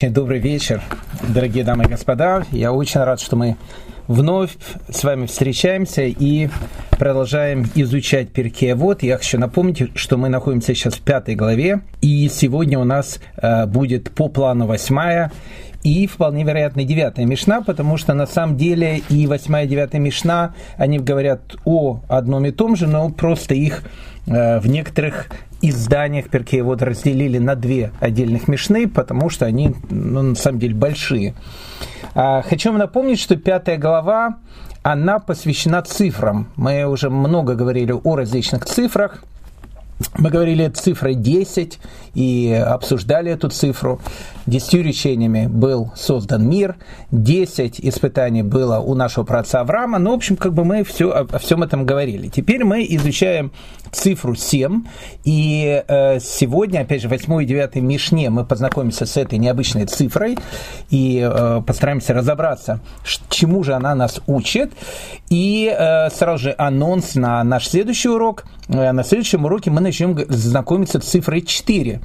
Добрый вечер, дорогие дамы и господа. Я очень рад, что мы вновь с вами встречаемся и продолжаем изучать Перкея. Вот я хочу напомнить, что мы находимся сейчас в пятой главе, и сегодня у нас э, будет по плану восьмая и вполне вероятно девятая Мишна, потому что на самом деле и восьмая и девятая Мишна, они говорят о одном и том же, но просто их в некоторых изданиях Перкея вот разделили на две отдельных мишны, потому что они, ну, на самом деле, большие. А, хочу вам напомнить, что пятая глава, она посвящена цифрам. Мы уже много говорили о различных цифрах. Мы говорили цифрой 10 и обсуждали эту цифру. Десятью речениями был создан мир, 10 испытаний было у нашего праца Авраама. Ну, в общем, как бы мы все, о всем этом говорили. Теперь мы изучаем цифру 7. И э, сегодня, опять же, в 8 и 9 Мишне мы познакомимся с этой необычной цифрой и э, постараемся разобраться, чему же она нас учит. И э, сразу же анонс на наш следующий урок. Э, на следующем уроке мы начнем знакомиться с цифрой 4.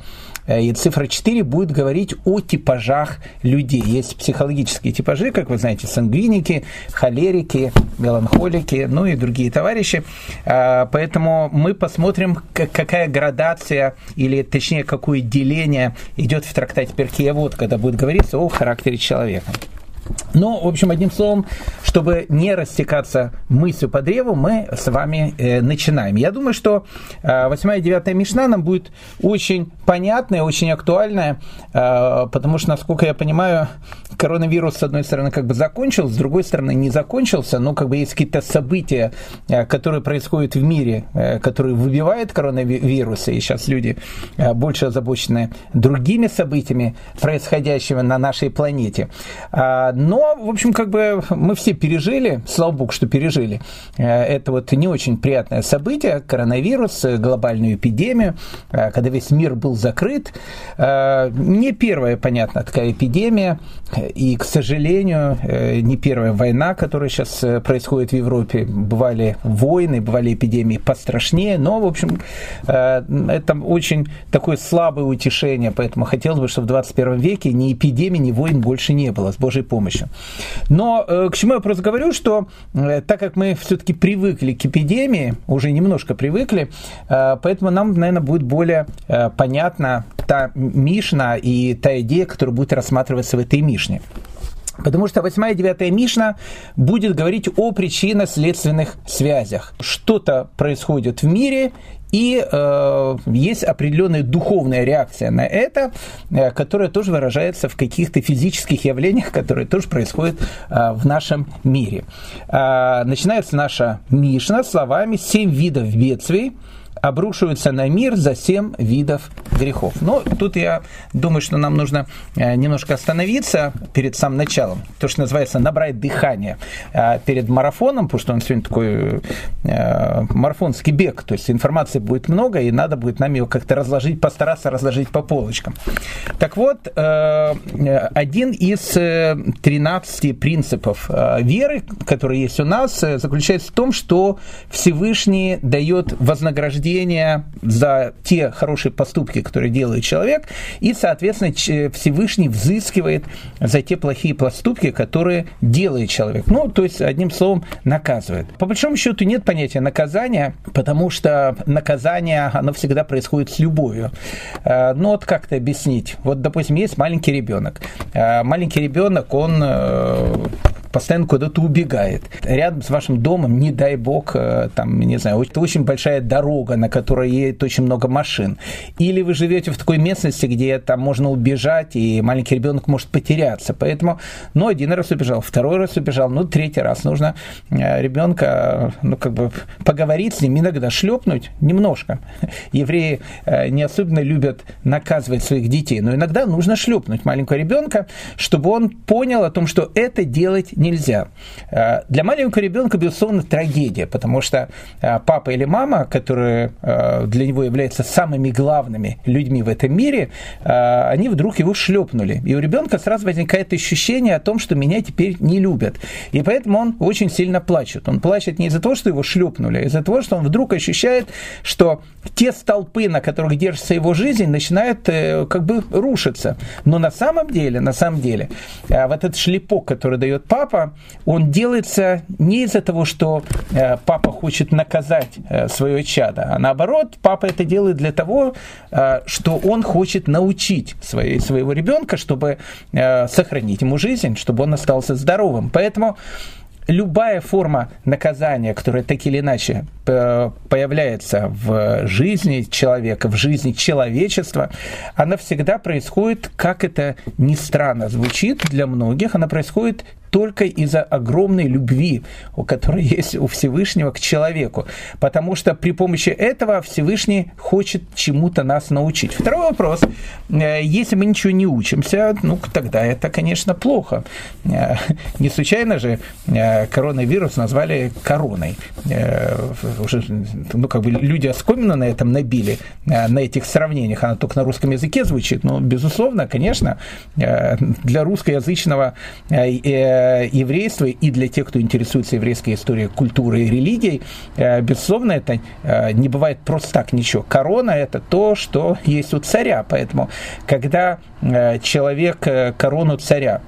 Э, и цифра 4 будет говорить о типажах людей. Есть психологические типажи, как вы знаете, сангвиники, холерики, меланхолики, ну и другие товарищи. Э, поэтому мы посмотрим, какая градация, или точнее, какое деление идет в трактате Перкея, вот, когда будет говориться о характере человека. Ну, в общем, одним словом, чтобы не растекаться мыслью по древу, мы с вами э, начинаем. Я думаю, что э, 8 и 9 Мишна нам будет очень понятная, очень актуальная, э, потому что, насколько я понимаю, коронавирус, с одной стороны, как бы закончился, с другой стороны, не закончился, но как бы есть какие-то события, э, которые происходят в мире, э, которые выбивают коронавирусы, и сейчас люди э, больше озабочены другими событиями, происходящими на нашей планете. А, но, в общем, как бы мы все пережили, слава богу, что пережили, это вот не очень приятное событие, коронавирус, глобальную эпидемию, когда весь мир был закрыт. Не первая, понятно, такая эпидемия, и, к сожалению, э, не первая война, которая сейчас э, происходит в Европе. Бывали войны, бывали эпидемии пострашнее, но, в общем, э, это очень такое слабое утешение, поэтому хотелось бы, чтобы в 21 веке ни эпидемии, ни войн больше не было, с Божьей помощью. Но к чему я просто говорю, что так как мы все-таки привыкли к эпидемии, уже немножко привыкли, поэтому нам, наверное, будет более понятна та Мишна и та идея, которая будет рассматриваться в этой Мишне. Потому что 8 и 9 Мишна будет говорить о причинно-следственных связях. Что-то происходит в мире, и э, есть определенная духовная реакция на это, э, которая тоже выражается в каких-то физических явлениях, которые тоже происходят э, в нашем мире. Э, начинается наша Мишна словами «семь видов бедствий», обрушиваются на мир за семь видов грехов. Но тут я думаю, что нам нужно э, немножко остановиться перед самым началом. То, что называется набрать дыхание э, перед марафоном, потому что он сегодня такой э, марафонский бег, то есть информации будет много, и надо будет нам ее как-то разложить, постараться разложить по полочкам. Так вот, один из 13 принципов веры, которые есть у нас, заключается в том, что Всевышний дает вознаграждение вознаграждение за те хорошие поступки, которые делает человек, и, соответственно, Всевышний взыскивает за те плохие поступки, которые делает человек. Ну, то есть, одним словом, наказывает. По большому счету нет понятия наказания, потому что наказание, оно всегда происходит с любовью. Э, ну, вот как-то объяснить. Вот, допустим, есть маленький ребенок. Э, маленький ребенок, он э, постоянно куда-то убегает. Рядом с вашим домом, не дай бог, э, там, не знаю, это очень большая дорога, на которой едет очень много машин. Или вы живете в такой местности, где там можно убежать, и маленький ребенок может потеряться. Поэтому, ну, один раз убежал, второй раз убежал, ну, третий раз нужно э, ребенка, ну, как бы поговорить с ним, иногда шлепнуть немножко. Евреи э, не особенно любят наказывать своих детей, но иногда нужно шлепнуть маленького ребенка, чтобы он понял о том, что это делать нельзя. Для маленького ребенка, безусловно, трагедия, потому что папа или мама, которые для него являются самыми главными людьми в этом мире, они вдруг его шлепнули. И у ребенка сразу возникает ощущение о том, что меня теперь не любят. И поэтому он очень сильно плачет. Он плачет не из-за того, что его шлепнули, а из-за того, что он вдруг ощущает, что те столпы, на которых держится его жизнь, начинают э, как бы рушиться. Но на самом деле, на самом деле, э, вот этот шлепок, который дает папа, он делается не из-за того, что э, папа хочет наказать свое чадо, а наоборот, папа это делает для того, что он хочет научить своего ребенка, чтобы сохранить ему жизнь, чтобы он остался здоровым. Поэтому любая форма наказания, которая так или иначе э, появляется в жизни человека, в жизни человечества, она всегда происходит, как это ни странно звучит для многих, она происходит только из-за огромной любви, у которой есть у Всевышнего к человеку. Потому что при помощи этого Всевышний хочет чему-то нас научить. Второй вопрос. Э, если мы ничего не учимся, ну, тогда это, конечно, плохо. Э, не случайно же э, коронавирус назвали короной. Уже, ну, как бы люди оскомину на этом набили, на этих сравнениях. Она только на русском языке звучит, но, безусловно, конечно, для русскоязычного Э, еврейства и для тех, кто интересуется еврейской историей, культурой и религией, э, безусловно, это э, не бывает просто так ничего. Корона – это то, что есть у царя. Поэтому, когда человек корону царя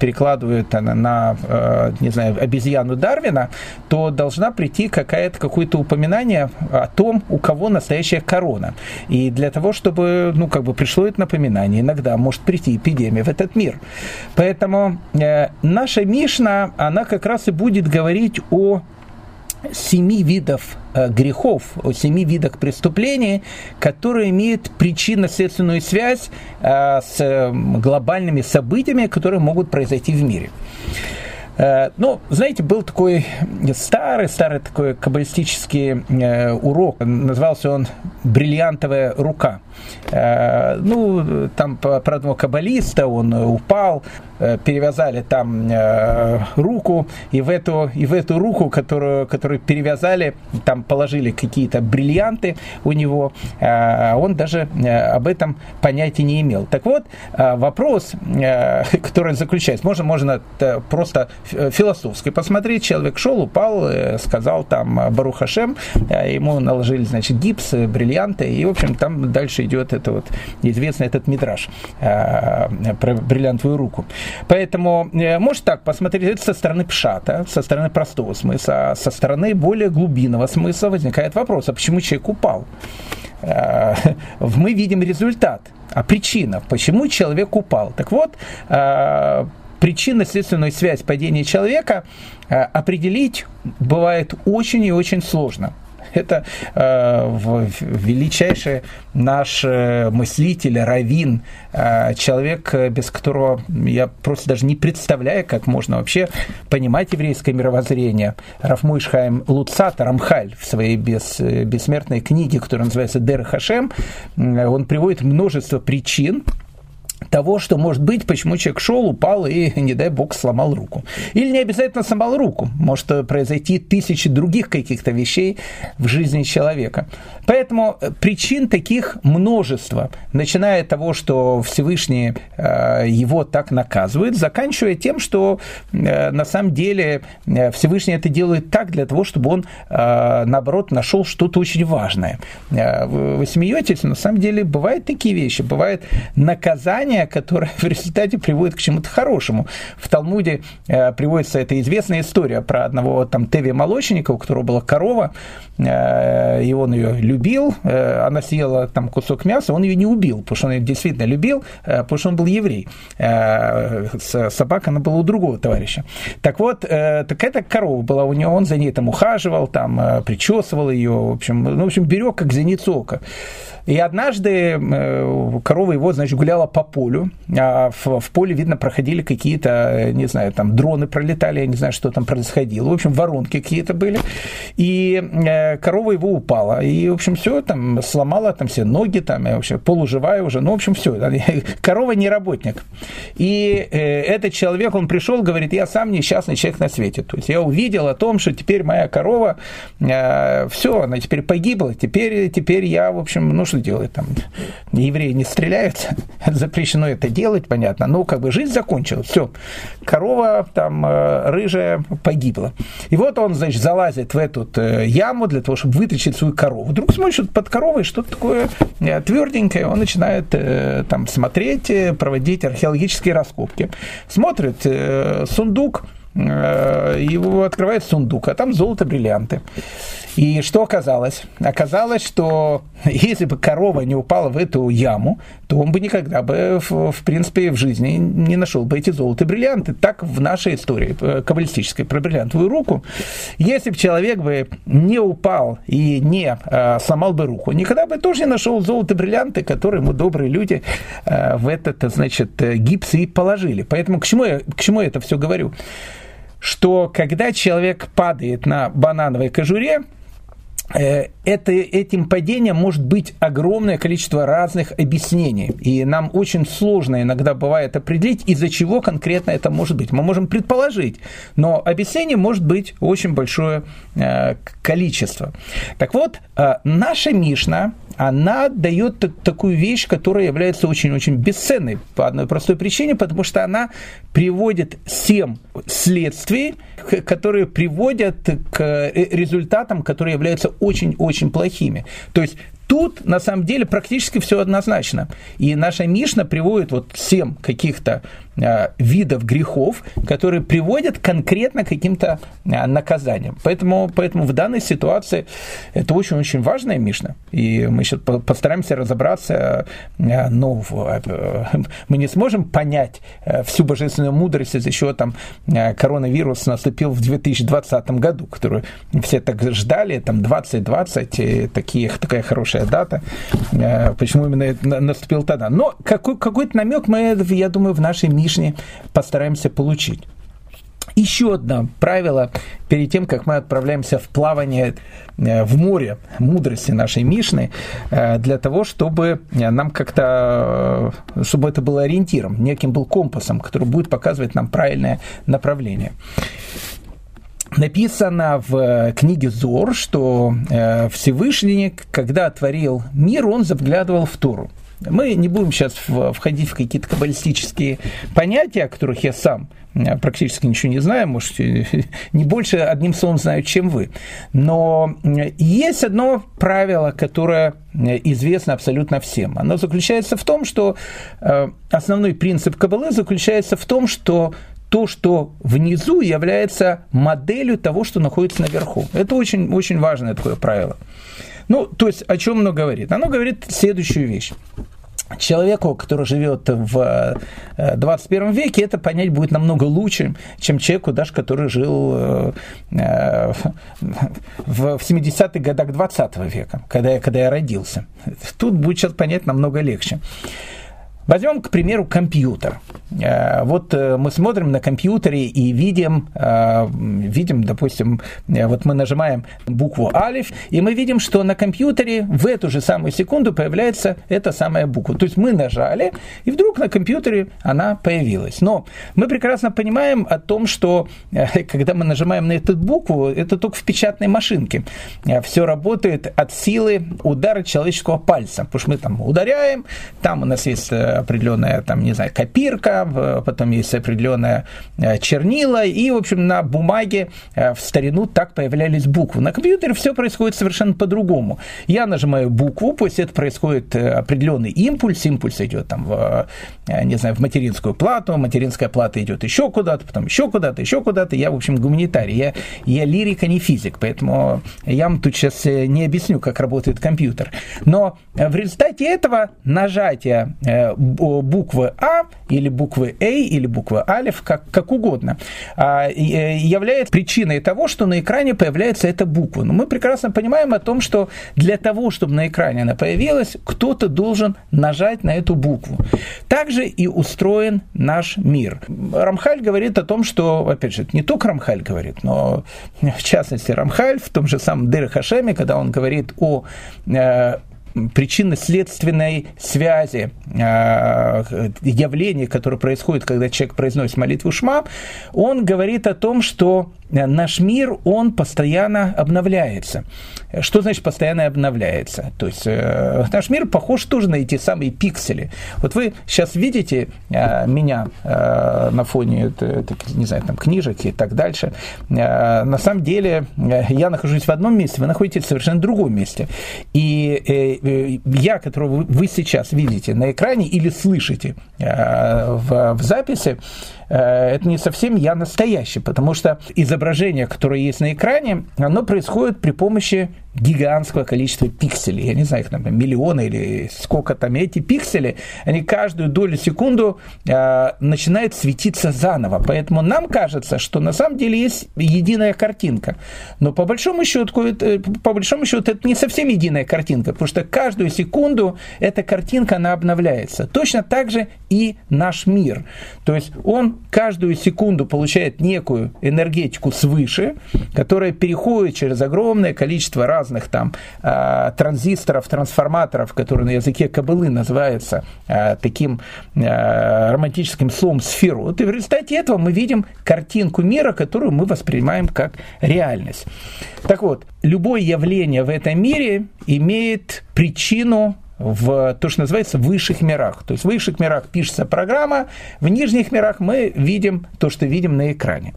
перекладывает на, не знаю, обезьяну Дарвина, то должна прийти какая-то, какое-то упоминание о том, у кого настоящая корона. И для того, чтобы, ну, как бы пришло это напоминание, иногда может прийти эпидемия в этот мир. Поэтому наш наша Мишна, она как раз и будет говорить о семи видов э, грехов, о семи видах преступлений, которые имеют причинно-следственную связь э, с глобальными событиями, которые могут произойти в мире. Э, ну, знаете, был такой старый-старый такой каббалистический урок, назывался он «Бриллиантовая рука». Ну, там про одного каббалиста, он упал, Э, перевязали там э, руку, и в эту, и в эту руку, которую, которую перевязали, там положили какие-то бриллианты у него, э, он даже об этом понятия не имел. Так вот, вопрос, который заключается, можно, можно просто философски посмотреть, человек шел, упал, сказал там Барухашем, ему наложили, значит, гипс, бриллианты, и, в общем, там дальше идет это вот известный этот митраж про бриллиантовую руку. Поэтому, э, может так посмотреть со стороны пшата, со стороны простого смысла, а со стороны более глубинного смысла возникает вопрос, а почему человек упал? Э, мы видим результат, а причина, почему человек упал. Так вот, э, причинно-следственную связь падения человека определить бывает очень и очень сложно. Это э, величайший наш э, мыслитель, равин, э, человек, без которого я просто даже не представляю, как можно вообще понимать еврейское мировоззрение. Рафмуишхайм Луцат Рамхаль в своей бес, бессмертной книге, которая называется «Дер Хашем», он приводит множество причин, того, что может быть, почему человек шел, упал и, не дай бог, сломал руку. Или не обязательно сломал руку. Может произойти тысячи других каких-то вещей в жизни человека. Поэтому э, причин таких множество, начиная от того, что Всевышний э, его так наказывает, заканчивая тем, что э, на самом деле Всевышний это делает так для того, чтобы он, наоборот, нашел что-то очень важное. Вы смеетесь, но на самом деле бывают такие вещи, бывает наказание, знание, которое в результате приводит к чему-то хорошему. В Талмуде э, приводится эта известная история про одного там Теви молочника, у которого была корова, э, и он ее любил, э, она съела там кусок мяса, он ее не убил, потому что он ее действительно любил, э, потому что он был еврей. Э, собака, она была у другого товарища. Так вот, э, так эта корова была у него, он за ней там ухаживал, там э, причесывал ее, в общем, ну, в общем, берег как зеницу ока. И однажды э, корова его, значит, гуляла по полю, а в, в поле, видно, проходили какие-то, не знаю, там дроны пролетали, я не знаю, что там происходило. В общем, воронки какие-то были. И э, корова его упала. И, в общем, все, там сломала там все ноги, там, и вообще полуживая уже. Ну, в общем, все. Корова не работник. И э, этот человек, он пришел, говорит, я сам несчастный человек на свете. То есть я увидел о том, что теперь моя корова, э, все, она теперь погибла. Теперь, теперь я, в общем, ну что делать там? Евреи не стреляют, запрещено это делать, понятно. Ну, как бы жизнь закончилась, все. Корова там э, рыжая погибла. И вот он, значит, залазит в эту э, яму для того, чтобы вытащить свою корову. Вдруг смотрит под коровой что-то такое э, тверденькое, он начинает там смотреть, проводить археологические раскопки. Смотрит сундук, его открывает сундук, а там золото, бриллианты. И что оказалось? Оказалось, что если бы корова не упала в эту яму, то он бы никогда бы, в, принципе, в жизни не нашел бы эти золотые бриллианты. Так в нашей истории э, каббалистической про бриллиантовую руку. Если бы человек бы не упал и не э, сломал бы руку, никогда бы тоже не нашел золотые бриллианты, которые ему добрые люди э, в этот, значит, гипс и положили. Поэтому к чему я, к чему я это все говорю? Что когда человек падает на банановой кожуре, Э, это, этим падением может быть огромное количество разных объяснений. И нам очень сложно иногда бывает определить, из-за чего конкретно это может быть. Мы можем предположить, но объяснений может быть очень большое э, количество. Так вот, э, наша Мишна, она дает такую вещь, которая является очень-очень бесценной по одной простой причине, потому что она приводит семь следствий, которые приводят к результатам, которые являются очень-очень плохими. То есть Тут, на самом деле, практически все однозначно. И наша Мишна приводит вот семь каких-то э, видов грехов, которые приводят конкретно к каким-то э, наказаниям. Поэтому, поэтому в данной ситуации это очень-очень важная Мишна. И мы сейчас постараемся разобраться, ну, э, мы не сможем понять всю божественную мудрость из-за чего там коронавирус наступил в 2020 году, который все так ждали, там 2020, такие, такая хорошая какая дата, э, почему именно наступил тогда. Но какой, какой-то намек мы, я думаю, в нашей Мишне постараемся получить. Еще одно правило перед тем, как мы отправляемся в плавание э, в море мудрости нашей Мишны, э, для того, чтобы нам как-то, чтобы это было ориентиром, неким был компасом, который будет показывать нам правильное направление написано в э, книге Зор, что э, Всевышний, когда творил мир, он заглядывал в Тору. Мы не будем сейчас входить в какие-то каббалистические понятия, о которых я сам э, практически ничего не знаю, может, не больше одним словом знаю, чем вы. Но есть одно правило, которое известно абсолютно всем. Оно заключается в том, что основной принцип Каббалы заключается в том, что то, что внизу, является моделью того, что находится наверху. Это очень, очень важное такое правило. Ну, то есть, о чем оно говорит? Оно говорит следующую вещь. Человеку, который живет в 21 э, веке, это понять будет намного лучше, чем человеку, даже который жил э, э, в 70-х годах 20 века, когда я, когда я родился. Тут будет сейчас понять намного легче. Возьмем, к примеру, компьютер. Э, вот э, мы смотрим на компьютере и видим, э, видим, допустим, вот мы нажимаем букву алиф, и мы видим, что на компьютере в эту же самую секунду появляется эта самая буква. То есть мы нажали, и вдруг на компьютере она появилась. Но мы прекрасно понимаем о том, что когда мы нажимаем на эту букву, это только в печатной машинке. Все работает от силы удара человеческого пальца, потому что мы там ударяем, там у нас есть определенная, там, не знаю, копирка, потом есть определенная э, чернила, и, в общем, на бумаге э, в старину так появлялись буквы. На компьютере все происходит совершенно по-другому. Я нажимаю букву, пусть это происходит э, определенный импульс, импульс идет там в, не знаю, в материнскую плату, материнская плата идет еще куда-то, потом еще куда-то, еще куда-то. Я, в общем, гуманитарий, я, я лирик, а не физик, поэтому я вам тут сейчас не объясню, как работает компьютер. Но в результате этого нажатия буквы А или буквы А или буквы Алиф, как, как угодно, а, является причиной того, что на экране появляется эта буква. Но мы прекрасно понимаем о том, что для того, чтобы на экране она появилась, кто-то должен нажать на эту букву. Также и устроен наш мир. Рамхаль говорит о том, что, опять же, не только Рамхаль говорит, но в частности Рамхаль в том же самом Дыр Хашеме, когда он говорит о э, причинно-следственной связи э, явления, которое происходит, когда человек произносит молитву Шма, он говорит о том, что наш мир, он постоянно обновляется. Что значит постоянно обновляется? То есть э, наш мир похож тоже на эти самые пиксели. Вот вы сейчас видите э, меня э, на фоне, э, не знаю, там книжек и так дальше. Э, на самом деле э, я нахожусь в одном месте, вы находитесь в совершенно другом месте. И э, э я, которого вы сейчас видите на экране или слышите э, в, записи, Э, это не совсем я настоящий, потому что изображение, которое есть на экране, оно происходит при помощи гигантского количества пикселей. Я не знаю, их там миллионы или сколько там эти пиксели, они каждую долю секунду э, начинают светиться заново. Поэтому нам кажется, что на самом деле есть единая картинка. Но по большому счету, это, по большому счету это не совсем единая картинка, потому что каждую секунду эта картинка, она обновляется. Точно так же и наш мир. То есть он каждую секунду получает некую энергетику свыше, которая переходит через огромное количество разных разных там э, транзисторов, трансформаторов, которые на языке кабылы называются э, таким э, романтическим словом сферу. Вот и в результате этого мы видим картинку мира, которую мы воспринимаем как реальность. Так вот, любое явление в этом мире имеет причину в то, что называется высших мирах. То есть в высших мирах пишется программа, в нижних мирах мы видим то, что видим на экране.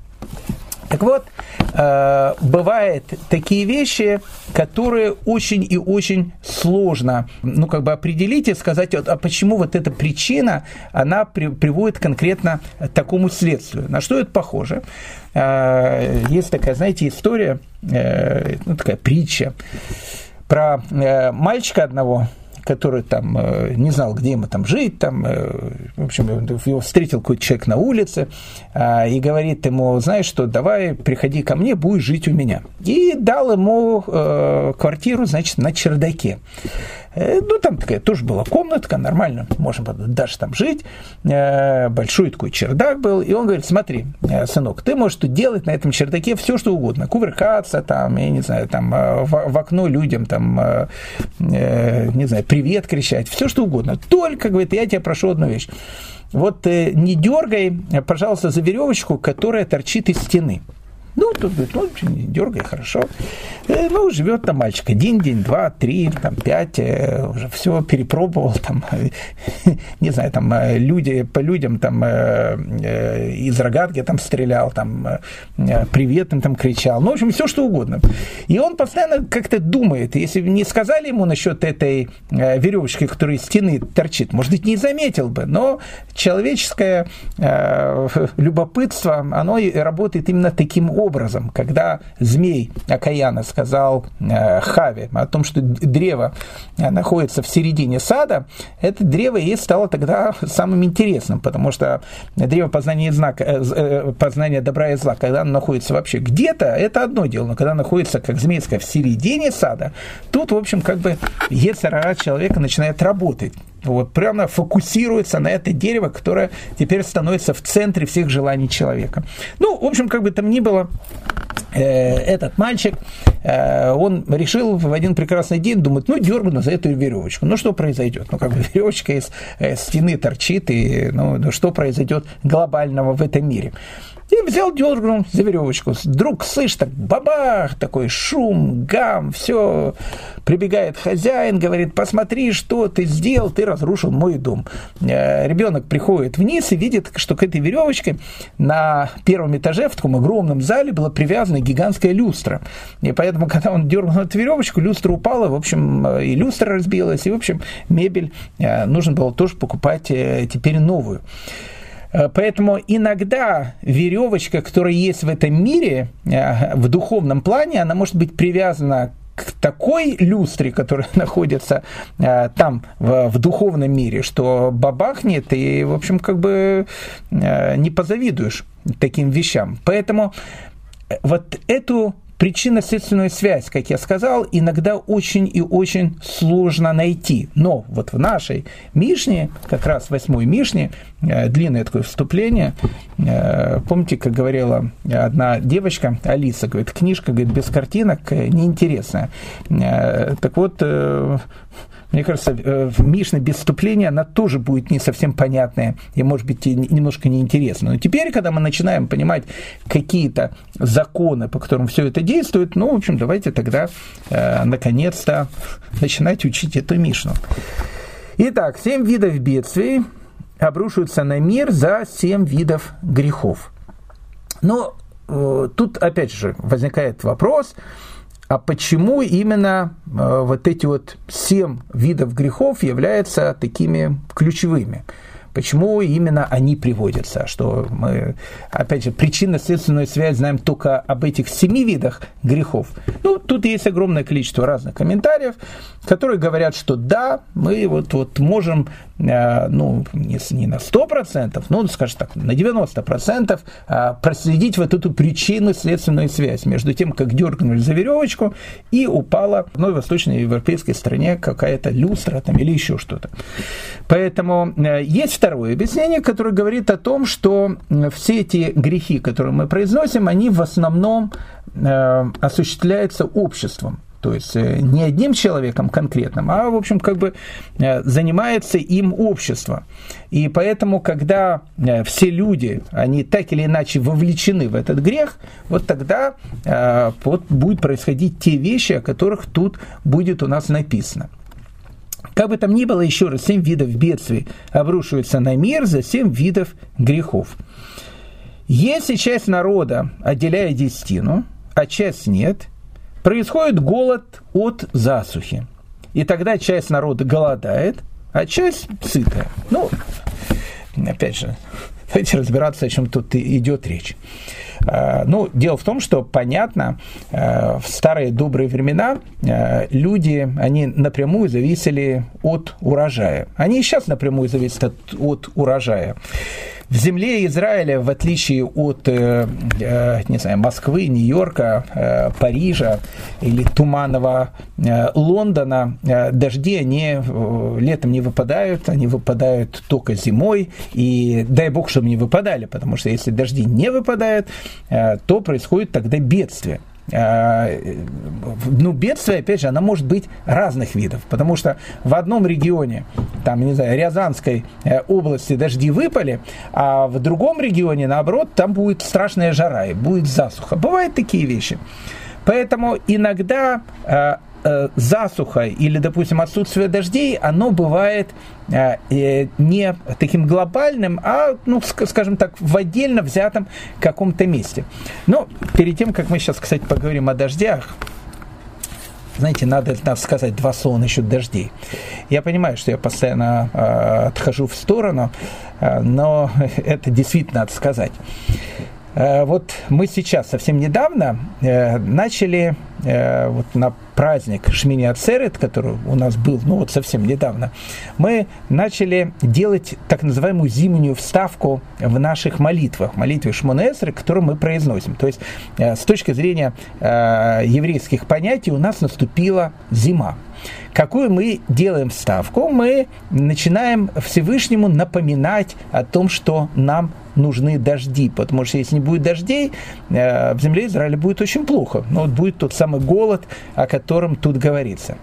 Так вот, э, бывают такие вещи, которые очень и очень сложно, ну, как бы определить и сказать, а почему вот эта причина, она при, приводит конкретно к такому следствию. На что это похоже? Э, есть такая, знаете, история, э, ну, такая притча про мальчика одного, который там э, не знал, где ему там жить, там, э, в общем, его встретил какой-то человек на улице а, и говорит ему, знаешь что, давай приходи ко мне, будешь жить у меня. И дал ему э, квартиру, значит, на чердаке. Ну, там такая тоже была комнатка, нормально, можно было даже там жить. Большой такой чердак был. И он говорит, смотри, сынок, ты можешь тут делать на этом чердаке все, что угодно. Кувыркаться там, я не знаю, там в окно людям там, не знаю, привет кричать, все, что угодно. Только, говорит, я тебя прошу одну вещь. Вот не дергай, пожалуйста, за веревочку, которая торчит из стены. Ну, тут ну, не дергай, хорошо. Э, ну, живет там мальчик один день, два, три, там, пять, э, уже все перепробовал, там, не знаю, там, э, люди, по людям там из рогатки там стрелял, там, привет им там кричал, ну, в общем, все что угодно. И он постоянно как-то думает, если не сказали ему насчет этой веревочки, которая из стены торчит, может быть, не заметил бы, но человеческое любопытство, оно работает именно таким образом образом, когда змей Акаяна сказал э, Хаве о том, что древо э, находится в середине сада, это древо и стало тогда самым интересным, потому что древо познания, знака, э, познания добра и зла, когда оно находится вообще где-то, это одно дело, но когда находится, как змей сказал, в середине сада, тут, в общем, как бы Ецарара человека начинает работать вот прямо фокусируется на это дерево, которое теперь становится в центре всех желаний человека. Ну, в общем, как бы там ни было, э, этот мальчик, э, он решил в один прекрасный день думать, ну, дергну за эту веревочку. Ну, что произойдет? Ну, как бы веревочка из э, стены торчит, и ну, ну, что произойдет глобального в этом мире? И взял, дергнул за веревочку. Вдруг, слышь, так бабах, такой шум, гам, все. Прибегает хозяин, говорит, посмотри, что ты сделал, ты разрушил мой дом. Э, Ребенок приходит вниз и видит, что к этой веревочке на первом этаже в таком огромном зале была привязана гигантская люстра. И поэтому, когда он дернул эту веревочку, люстра упала, в общем, и люстра разбилась, и, в общем, мебель э, нужно было тоже покупать э, теперь новую. Э, поэтому иногда веревочка, которая есть в этом мире, э, в духовном плане, она может быть привязана к такой люстре, которая находится э, там, в, духовном мире, что бабахнет, и, в общем, как бы не позавидуешь таким вещам. Поэтому вот эту причинно-следственную связь, как я сказал, иногда очень и очень сложно найти. Но вот в нашей Мишне, как раз восьмой Мишне, э, длинное такое вступление, э, помните, как говорила одна девочка, Алиса, говорит, книжка говорит, без картинок э, неинтересная. Так вот, мне кажется, э, в Мишне без вступления она тоже будет не совсем понятная и, может быть, немножко неинтересная. Но теперь, когда мы начинаем понимать какие-то законы, по которым все это действует, ну, в общем, давайте тогда э, наконец-то начинать учить эту Мишну. Итак, семь видов бедствий обрушиваются на мир за семь видов грехов. Но э, тут, опять же, возникает вопрос – а почему именно э, вот эти вот семь видов грехов являются такими ключевыми? Почему именно они приводятся? Что мы, опять же, причинно-следственную связь знаем только об этих семи видах грехов. Ну, тут есть огромное количество разных комментариев, которые говорят, что да, мы вот, вот можем, ну, не, на 100%, ну, скажем так, на 90% э, проследить вот эту причинно-следственную связь между тем, как дернули за веревочку и упала в одной восточноевропейской стране какая-то люстра там, или еще что-то. Поэтому э, есть второе объяснение, которое говорит о том, что все эти грехи, которые мы произносим, они в основном э, осуществляются обществом. То есть э, не одним человеком конкретным, а, в общем, как бы занимается им общество. И поэтому, когда все люди, они так или иначе вовлечены в этот грех, вот тогда вот будут происходить те вещи, о которых тут будет у нас написано. Как бы там ни было, еще раз, семь видов бедствий обрушиваются на мир за семь видов грехов. Если часть народа отделяет десятину, а часть нет, происходит голод от засухи. И тогда часть народа голодает, а часть сытая. Ну, опять же, давайте разбираться, о чем тут идет речь. А, ну, дело в том, что, понятно, а, в старые добрые времена а, люди, они напрямую зависели от урожая. Они и сейчас напрямую зависят от, от урожая. В земле Израиля, в отличие от, э, э, не знаю, Москвы, Нью-Йорка, э, Парижа или туманного Лондона, дожди, они летом не выпадают, они выпадают только зимой, и дай бог, чтобы не выпадали, потому что если дожди не выпадают, то происходит тогда бедствие. А, ну, бедствие, опять же, оно может быть разных видов, потому что в одном регионе, там, не знаю, Рязанской э, области дожди выпали, а в другом регионе, наоборот, там будет страшная жара и будет засуха. Бывают такие вещи. Поэтому иногда э, Э, засуха или, допустим, отсутствие дождей, оно бывает э, э, не таким глобальным, а, ну, скажем так, в отдельно взятом каком-то месте. Но перед тем, как мы сейчас, кстати, поговорим о дождях, знаете, надо, надо сказать два слова насчет дождей. Я понимаю, что я постоянно э, отхожу в сторону, э, но это действительно надо сказать. Э, вот мы сейчас совсем недавно э, начали э, вот на праздник Шмини Ацерет, который у нас был, ну вот совсем недавно, мы начали делать так называемую зимнюю вставку в наших молитвах, молитве Шмонесры, которую мы произносим. То есть с точки зрения еврейских понятий у нас наступила зима. Какую мы делаем вставку? Мы начинаем Всевышнему напоминать о том, что нам нужны дожди, потому что если не будет дождей, э, в земле Израиля будет очень плохо. Но вот будет тот самый голод, о котором тут говорится.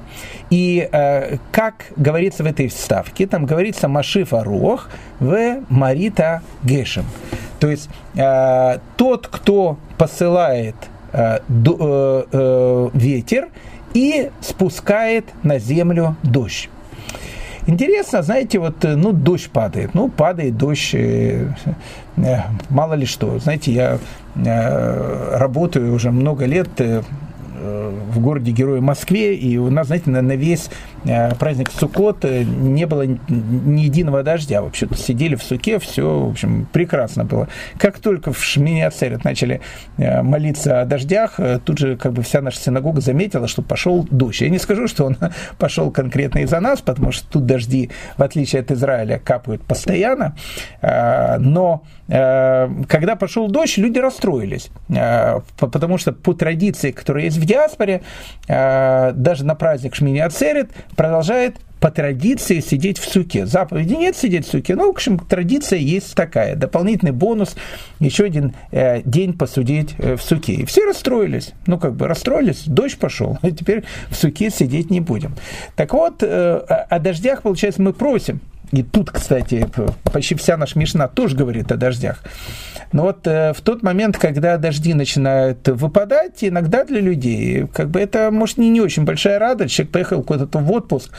И э, как говорится в этой вставке, там говорится Машиф Арух в Марита Гешем. То есть э, тот, кто посылает ветер и спускает на землю дождь. Интересно, знаете, вот, э, ну, дождь падает, ну, падает дождь, э, э, мало ли что. Знаете, я э, работаю уже много лет э, в городе Героя Москве, и у нас, знаете, на, на весь праздник Суккот не было ни единого дождя. Вообще сидели в суке, все, в общем, прекрасно было. Как только в Шмине начали молиться о дождях, тут же как бы вся наша синагога заметила, что пошел дождь. Я не скажу, что он пошел конкретно из-за нас, потому что тут дожди, в отличие от Израиля, капают постоянно, но когда пошел дождь, люди расстроились, потому что по традиции, которая есть в диаспоре, даже на праздник Шмини Ацерет продолжает по традиции сидеть в суке. Заповеди нет сидеть в суке, но, в общем, традиция есть такая. Дополнительный бонус, еще один э, день посудить э, в суке. И все расстроились. Ну, как бы расстроились, дождь пошел, и теперь в суке сидеть не будем. Так вот, э, о дождях, получается, мы просим. И тут, кстати, почти вся наша Мишна тоже говорит о дождях. Но вот э, в тот момент, когда дожди начинают выпадать, иногда для людей, как бы это, может, не, не очень большая радость. Человек поехал куда-то в отпуск,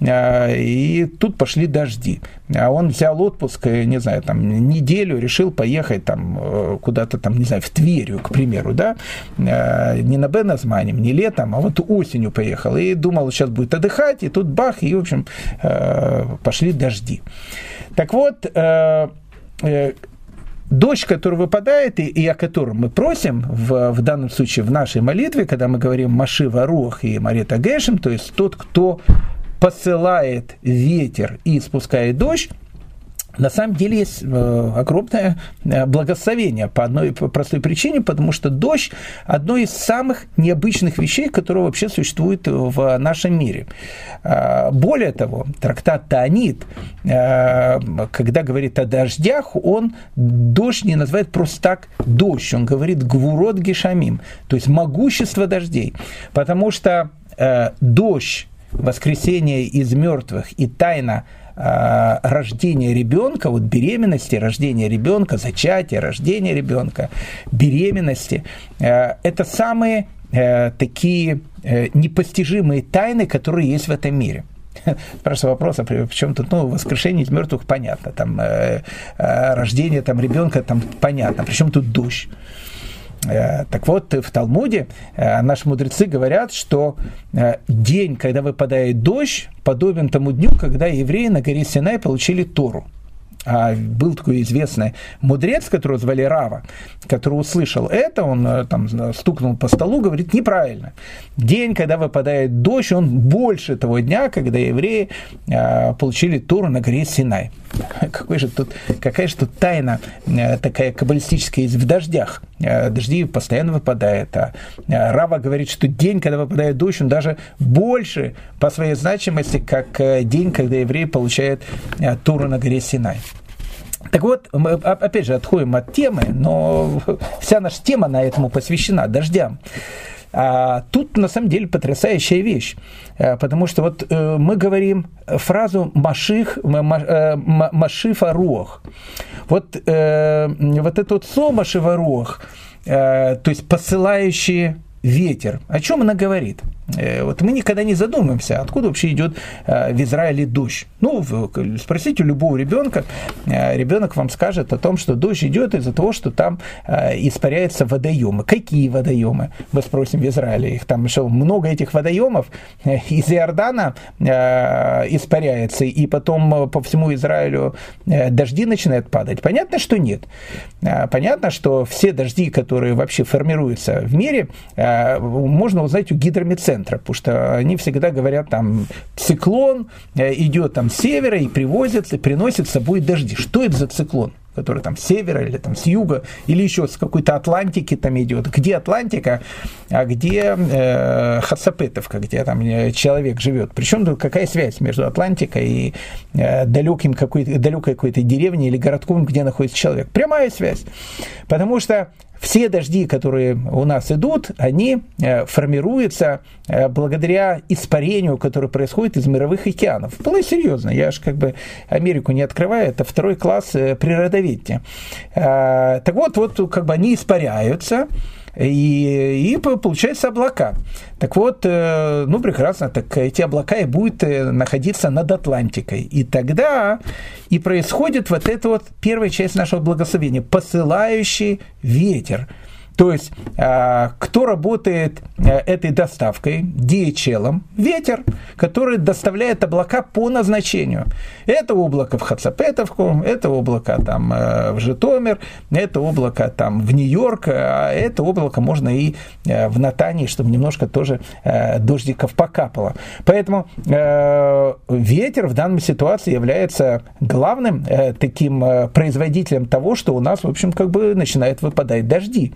э, и тут пошли дожди. А он взял отпуск, не знаю, там, неделю, решил поехать там э, куда-то там, не знаю, в Тверью, к примеру, да, не на Беназманем, не летом, а вот осенью поехал. И думал, сейчас будет отдыхать, и тут бах, и, в общем, пошли дожди. Так вот, э, э, дождь, который выпадает, и, и о котором мы просим в, в данном случае в нашей молитве, когда мы говорим Маши Варух и Марета Гешем, то есть тот, кто посылает ветер и спускает дождь, на самом деле есть э, огромное э, благословение по одной простой причине, потому что дождь – одно из самых необычных вещей, которые вообще существуют в нашем мире. А, более того, трактат Таанит, э, когда говорит о дождях, он дождь не называет просто так дождь, он говорит гвурот гешамим, то есть могущество дождей, потому что дождь, воскресение из мертвых и тайна – Э, рождения ребенка, вот беременности, рождения ребенка, зачатия, рождения ребенка, беременности, э, это самые э, такие непостижимые тайны, которые есть в этом мире. Спрашиваю вопрос, а при чем тут, ну, воскрешение из мертвых понятно, там, э, э, рождение там ребенка там понятно, причем тут дождь. Э, так вот, в Талмуде э, наши мудрецы говорят, что э, день, когда выпадает дождь, подобен тому дню, когда евреи на горе Синай получили Тору. А был такой известный мудрец, которого звали Рава, который услышал это, он там стукнул по столу, говорит, неправильно. День, когда выпадает дождь, он больше того дня, когда евреи получили Тору на горе Синай. Какой же тут, какая же тут тайна а, такая каббалистическая есть в дождях. А, дожди постоянно выпадают. А, а Рава говорит, что день, когда выпадает дождь, он даже больше по своей значимости, как день, когда евреи получают Тору на горе Синай. Так вот, мы опять же отходим от темы, но вся наша тема на этому посвящена дождям. А тут на самом деле потрясающая вещь, э, потому что вот э, мы говорим фразу «маших», э, «машифа рух». Вот, вот это вот «машифа рух», то есть посылающие ветер. О чем она говорит? Э, вот мы никогда не задумываемся, откуда вообще идет э, в Израиле дождь. Ну, спросите у любого ребенка, э, ребенок вам скажет о том, что дождь идет из-за того, что там испаряются водоемы. Какие водоемы? Мы спросим в Израиле. Их там еще много этих водоемов из Иордана испаряется, и потом по всему Израилю дожди начинают падать. Понятно, что нет. Понятно, что все дожди, которые вообще формируются в мире, можно узнать у гидромедцентра центра, потому что они всегда говорят, там, циклон э, идет там с севера и привозит, и приносит с собой дожди. Что это за циклон? который там с севера или там с юга, или еще с какой-то Атлантики там идет. Где Атлантика, а где э, Хацапетовка, где там э, человек живет. Причем тут какая связь между Атлантикой и э, далеким какой-то, далекой какой-то деревней или городком, где находится человек? Прямая связь. Потому что все дожди, которые у нас идут, они э, формируются э, благодаря испарению, которое происходит из мировых океанов. Вполне серьезно. Я же как бы Америку не открываю, это второй класс э, природоведения. Так вот, вот как бы они испаряются, и, и получается облака. Так вот, э, ну прекрасно, так эти облака и будут э, находиться над Атлантикой. И тогда и происходит вот эта вот первая часть нашего благословения, посылающий ветер. То есть, а, кто работает э, этой доставкой, DHL, ветер, который доставляет облака по назначению. Это облако в Хацапетовку, это облако там э, в Житомир, это облако там в Нью-Йорк, а это облако можно и э, в Натании, чтобы немножко тоже дождиков покапало. Поэтому ветер в данной ситуации является главным таким производителем того, что у нас, в общем, как бы начинает выпадать дожди.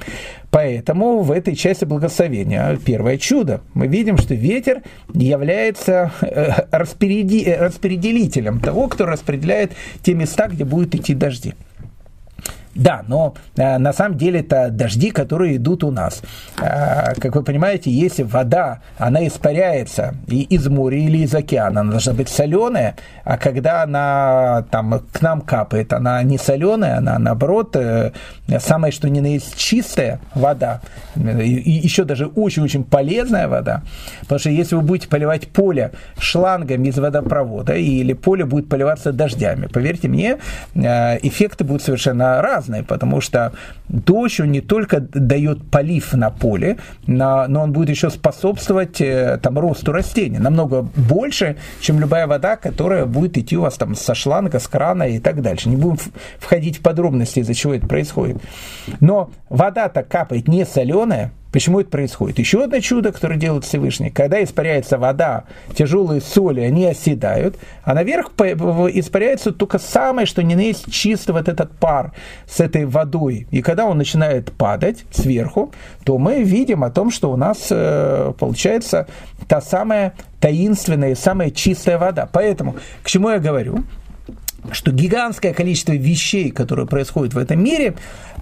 Поэтому в этой части благословения первое чудо. Мы видим, что ветер является э, распределителем того, кто распределяет те места, где будут идти дожди. Да, но э, на самом деле это дожди, которые идут у нас. Э, как вы понимаете, если вода, она испаряется и из моря или из океана, она должна быть соленая, а когда она там к нам капает, она не соленая, она наоборот э, самое что ни на есть чистая вода, и, и еще даже очень-очень полезная вода, потому что если вы будете поливать поле шлангами из водопровода или поле будет поливаться дождями, поверьте мне, э, эффекты будут совершенно разные разные, потому что дождь, он не только дает полив на поле, но он будет еще способствовать э, там, росту растений намного больше, чем любая вода, которая будет идти у вас там со шланга, с крана и так дальше. Не будем входить в подробности, из-за чего это происходит. Но вода-то капает не соленая, Почему это происходит? Еще одно чудо, которое делает Всевышний. Когда испаряется вода, тяжелые соли, они оседают, а наверх испаряется только самое, что не есть чисто вот этот пар с этой водой. И когда он начинает падать сверху, то мы видим о том, что у нас э, получается та самая таинственная, самая чистая вода. Поэтому, к чему я говорю? что гигантское количество вещей, которые происходят в этом мире,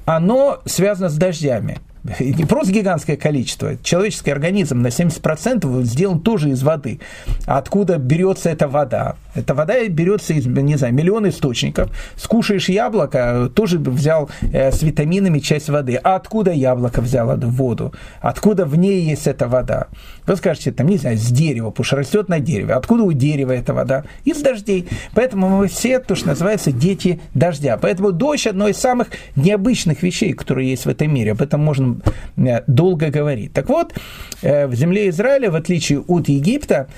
оно связано с дождями не просто гигантское количество, человеческий организм на 70% сделан тоже из воды. А откуда берется эта вода? Эта вода берется из, не знаю, миллион источников. Скушаешь яблоко, тоже взял э, с витаминами часть воды. А откуда яблоко взяло воду? Откуда в ней есть эта вода? Вы скажете, там, не знаю, с дерева, потому что растет на дереве. Откуда у дерева эта вода? Из дождей. Поэтому мы все, то, что называется, дети дождя. Поэтому дождь одно из самых необычных вещей, которые есть в этом мире. Об этом можно э, долго говорить. Так вот, э, в земле Израиля, в отличие от Египта,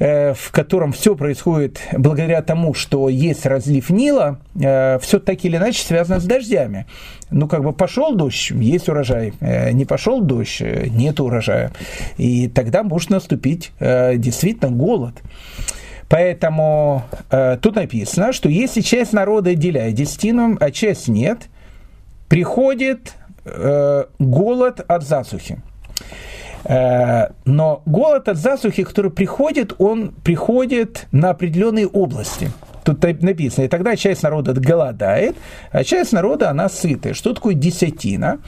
Э, в котором все происходит благодаря тому, что есть разлив Нила, все так или иначе связано с дождями. Ну, как бы пошел дождь, есть урожай, не пошел дождь, нет урожая. И тогда может наступить действительно голод. Поэтому э, тут написано, что если часть народа отделяет десятину, а часть нет, приходит э, голод от засухи. Э, но голод от засухи, который приходит, он приходит на определенные области. Тут написано, и тогда часть народа голодает, а часть народа, она сытая. Что такое десятина?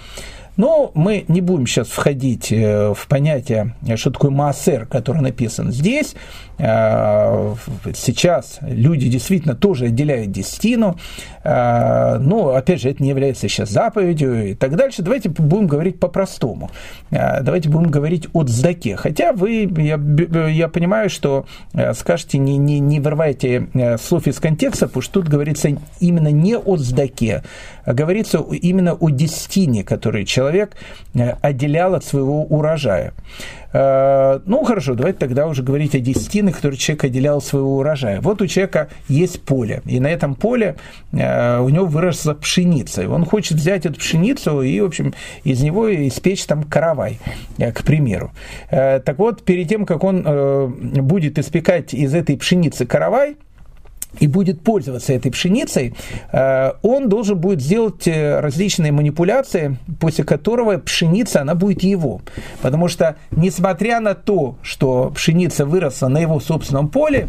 Но мы не будем сейчас входить э, в понятие, что такое маасер, который написан здесь. Э, сейчас люди действительно тоже отделяют десятину. Э, но, опять же, это не является сейчас заповедью и так дальше. Давайте будем говорить по-простому. Давайте будем говорить от здаке. Хотя вы, я, я понимаю, что скажете, не, не, не вырывайте слов из контекста, потому что тут говорится именно не от здаке, а говорится именно о десятине, который человек э, отделял от своего урожая. Э, ну, хорошо, давайте тогда уже говорить о десятинах, которые человек отделял от своего урожая. Вот у человека есть поле, и на этом поле э, у него выросла пшеница. И он хочет взять эту пшеницу и, в общем, из него испечь там каравай, к примеру. Так вот, перед тем, как он будет испекать из этой пшеницы каравай, и будет пользоваться этой пшеницей, э, он должен будет сделать э, различные манипуляции, после которого пшеница, она будет его. Потому что, несмотря на то, что пшеница выросла на его собственном поле,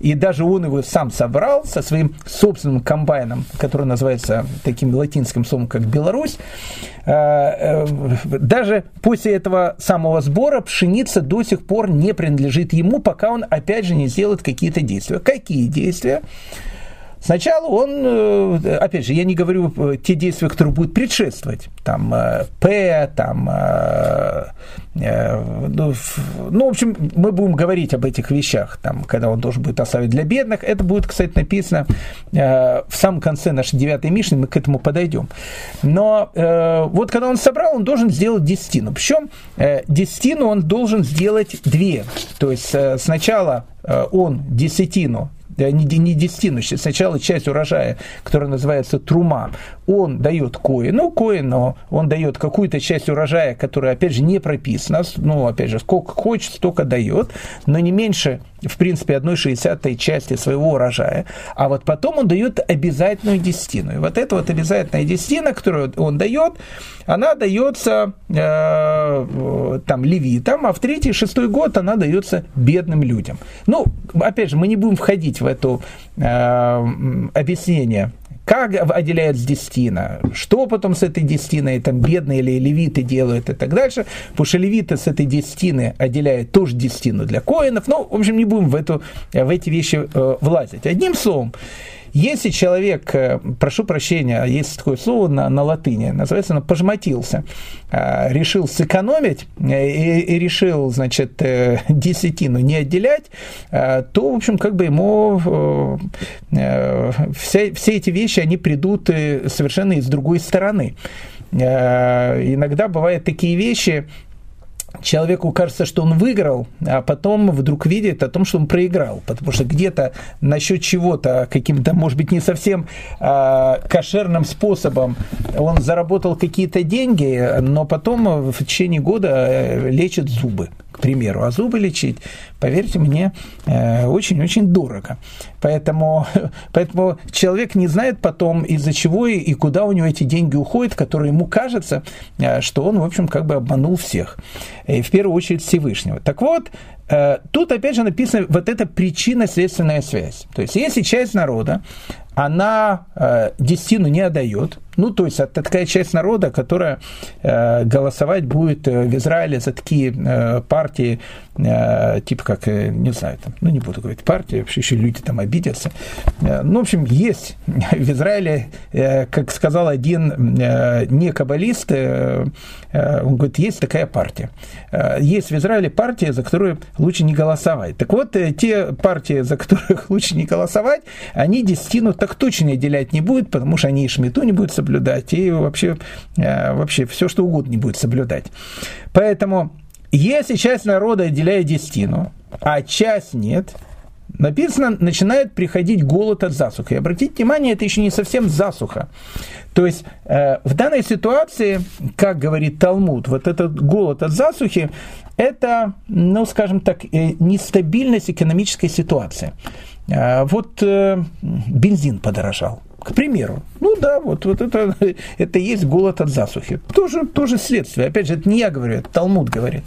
и даже он его сам собрал со своим собственным комбайном, который называется таким латинским словом, как Беларусь, э, даже после этого самого сбора пшеница до сих пор не принадлежит ему, пока он опять же не сделает какие-то действия. Какие действия? Сначала он, опять же, я не говорю те действия, которые будут предшествовать, там, П, там, ну, ну, в общем, мы будем говорить об этих вещах, там, когда он должен будет оставить для бедных. Это будет, кстати, написано в самом конце нашей девятой Мишны, мы к этому подойдем. Но вот когда он собрал, он должен сделать десятину. Причем десятину он должен сделать две. То есть сначала он десятину не, не десятину, сначала часть урожая, которая называется трума, он дает коину, коину он дает какую-то часть урожая, которая, опять же, не прописана, ну, опять же, сколько хочет, столько дает, но не меньше, в принципе, одной шестьдесятой части своего урожая, а вот потом он дает обязательную десятину. И вот эта вот обязательная десятина, которую он дает, она дается э, там левитам, а в третий, шестой год она дается бедным людям. Ну, опять же, мы не будем входить в это э, объяснение как отделяется десятина, что потом с этой десятиной, там бедные или левиты делают и так дальше, потому что левиты с этой десятины отделяют тоже десятину для коинов, ну, в общем, не будем в, эту, в эти вещи э, влазить. Одним словом, если человек, э, прошу прощения, есть такое слово на, на латыни, называется, он пожмотился, э, решил сэкономить э, и, и решил, значит, десятину не отделять, то, в общем, как бы ему все, все эти вещи, они придут совершенно из другой стороны. Иногда бывают такие вещи, человеку кажется, что он выиграл, а потом вдруг видит о том, что он проиграл, потому что где-то насчет чего-то, каким-то, может быть, не совсем э, кошерным способом он заработал какие-то деньги, но потом в течение года э, лечит зубы к примеру, а зубы лечить, поверьте мне, э, очень-очень дорого. Поэтому, поэтому человек не знает потом, из-за чего и, куда у него эти деньги уходят, которые ему кажется, э, что он, в общем, как бы обманул всех. И в первую очередь Всевышнего. Так вот, тут опять же написано вот эта причинно-следственная связь. То есть, если часть народа, она э, десятину не отдает, ну, то есть это такая часть народа, которая э, голосовать будет э, в Израиле за такие э, партии, э, типа как, э, не знаю, там, ну, не буду говорить партии, вообще еще люди там обидятся. Э, ну, в общем, есть в Израиле, э, как сказал один э, не каббалист, э, э, он говорит, есть такая партия. Э, есть в Израиле партия, за которую лучше не голосовать. Так вот, э, те партии, за которых лучше не голосовать, они десятину так точно отделять не будут, потому что они и шмету не будут соблюдать, и вообще, э, вообще все, что угодно не будет соблюдать. Поэтому, если часть народа отделяет десятину, а часть нет, написано, начинает приходить голод от засухи. И обратите внимание, это еще не совсем засуха. То есть э, в данной ситуации, как говорит Талмуд, вот этот голод от засухи, это, ну, скажем так, э, нестабильность экономической ситуации. Э, вот э, бензин подорожал. К примеру, ну да, вот, вот это, это есть голод от засухи. Тоже, тоже следствие. Опять же, это не я говорю, это Талмуд говорит.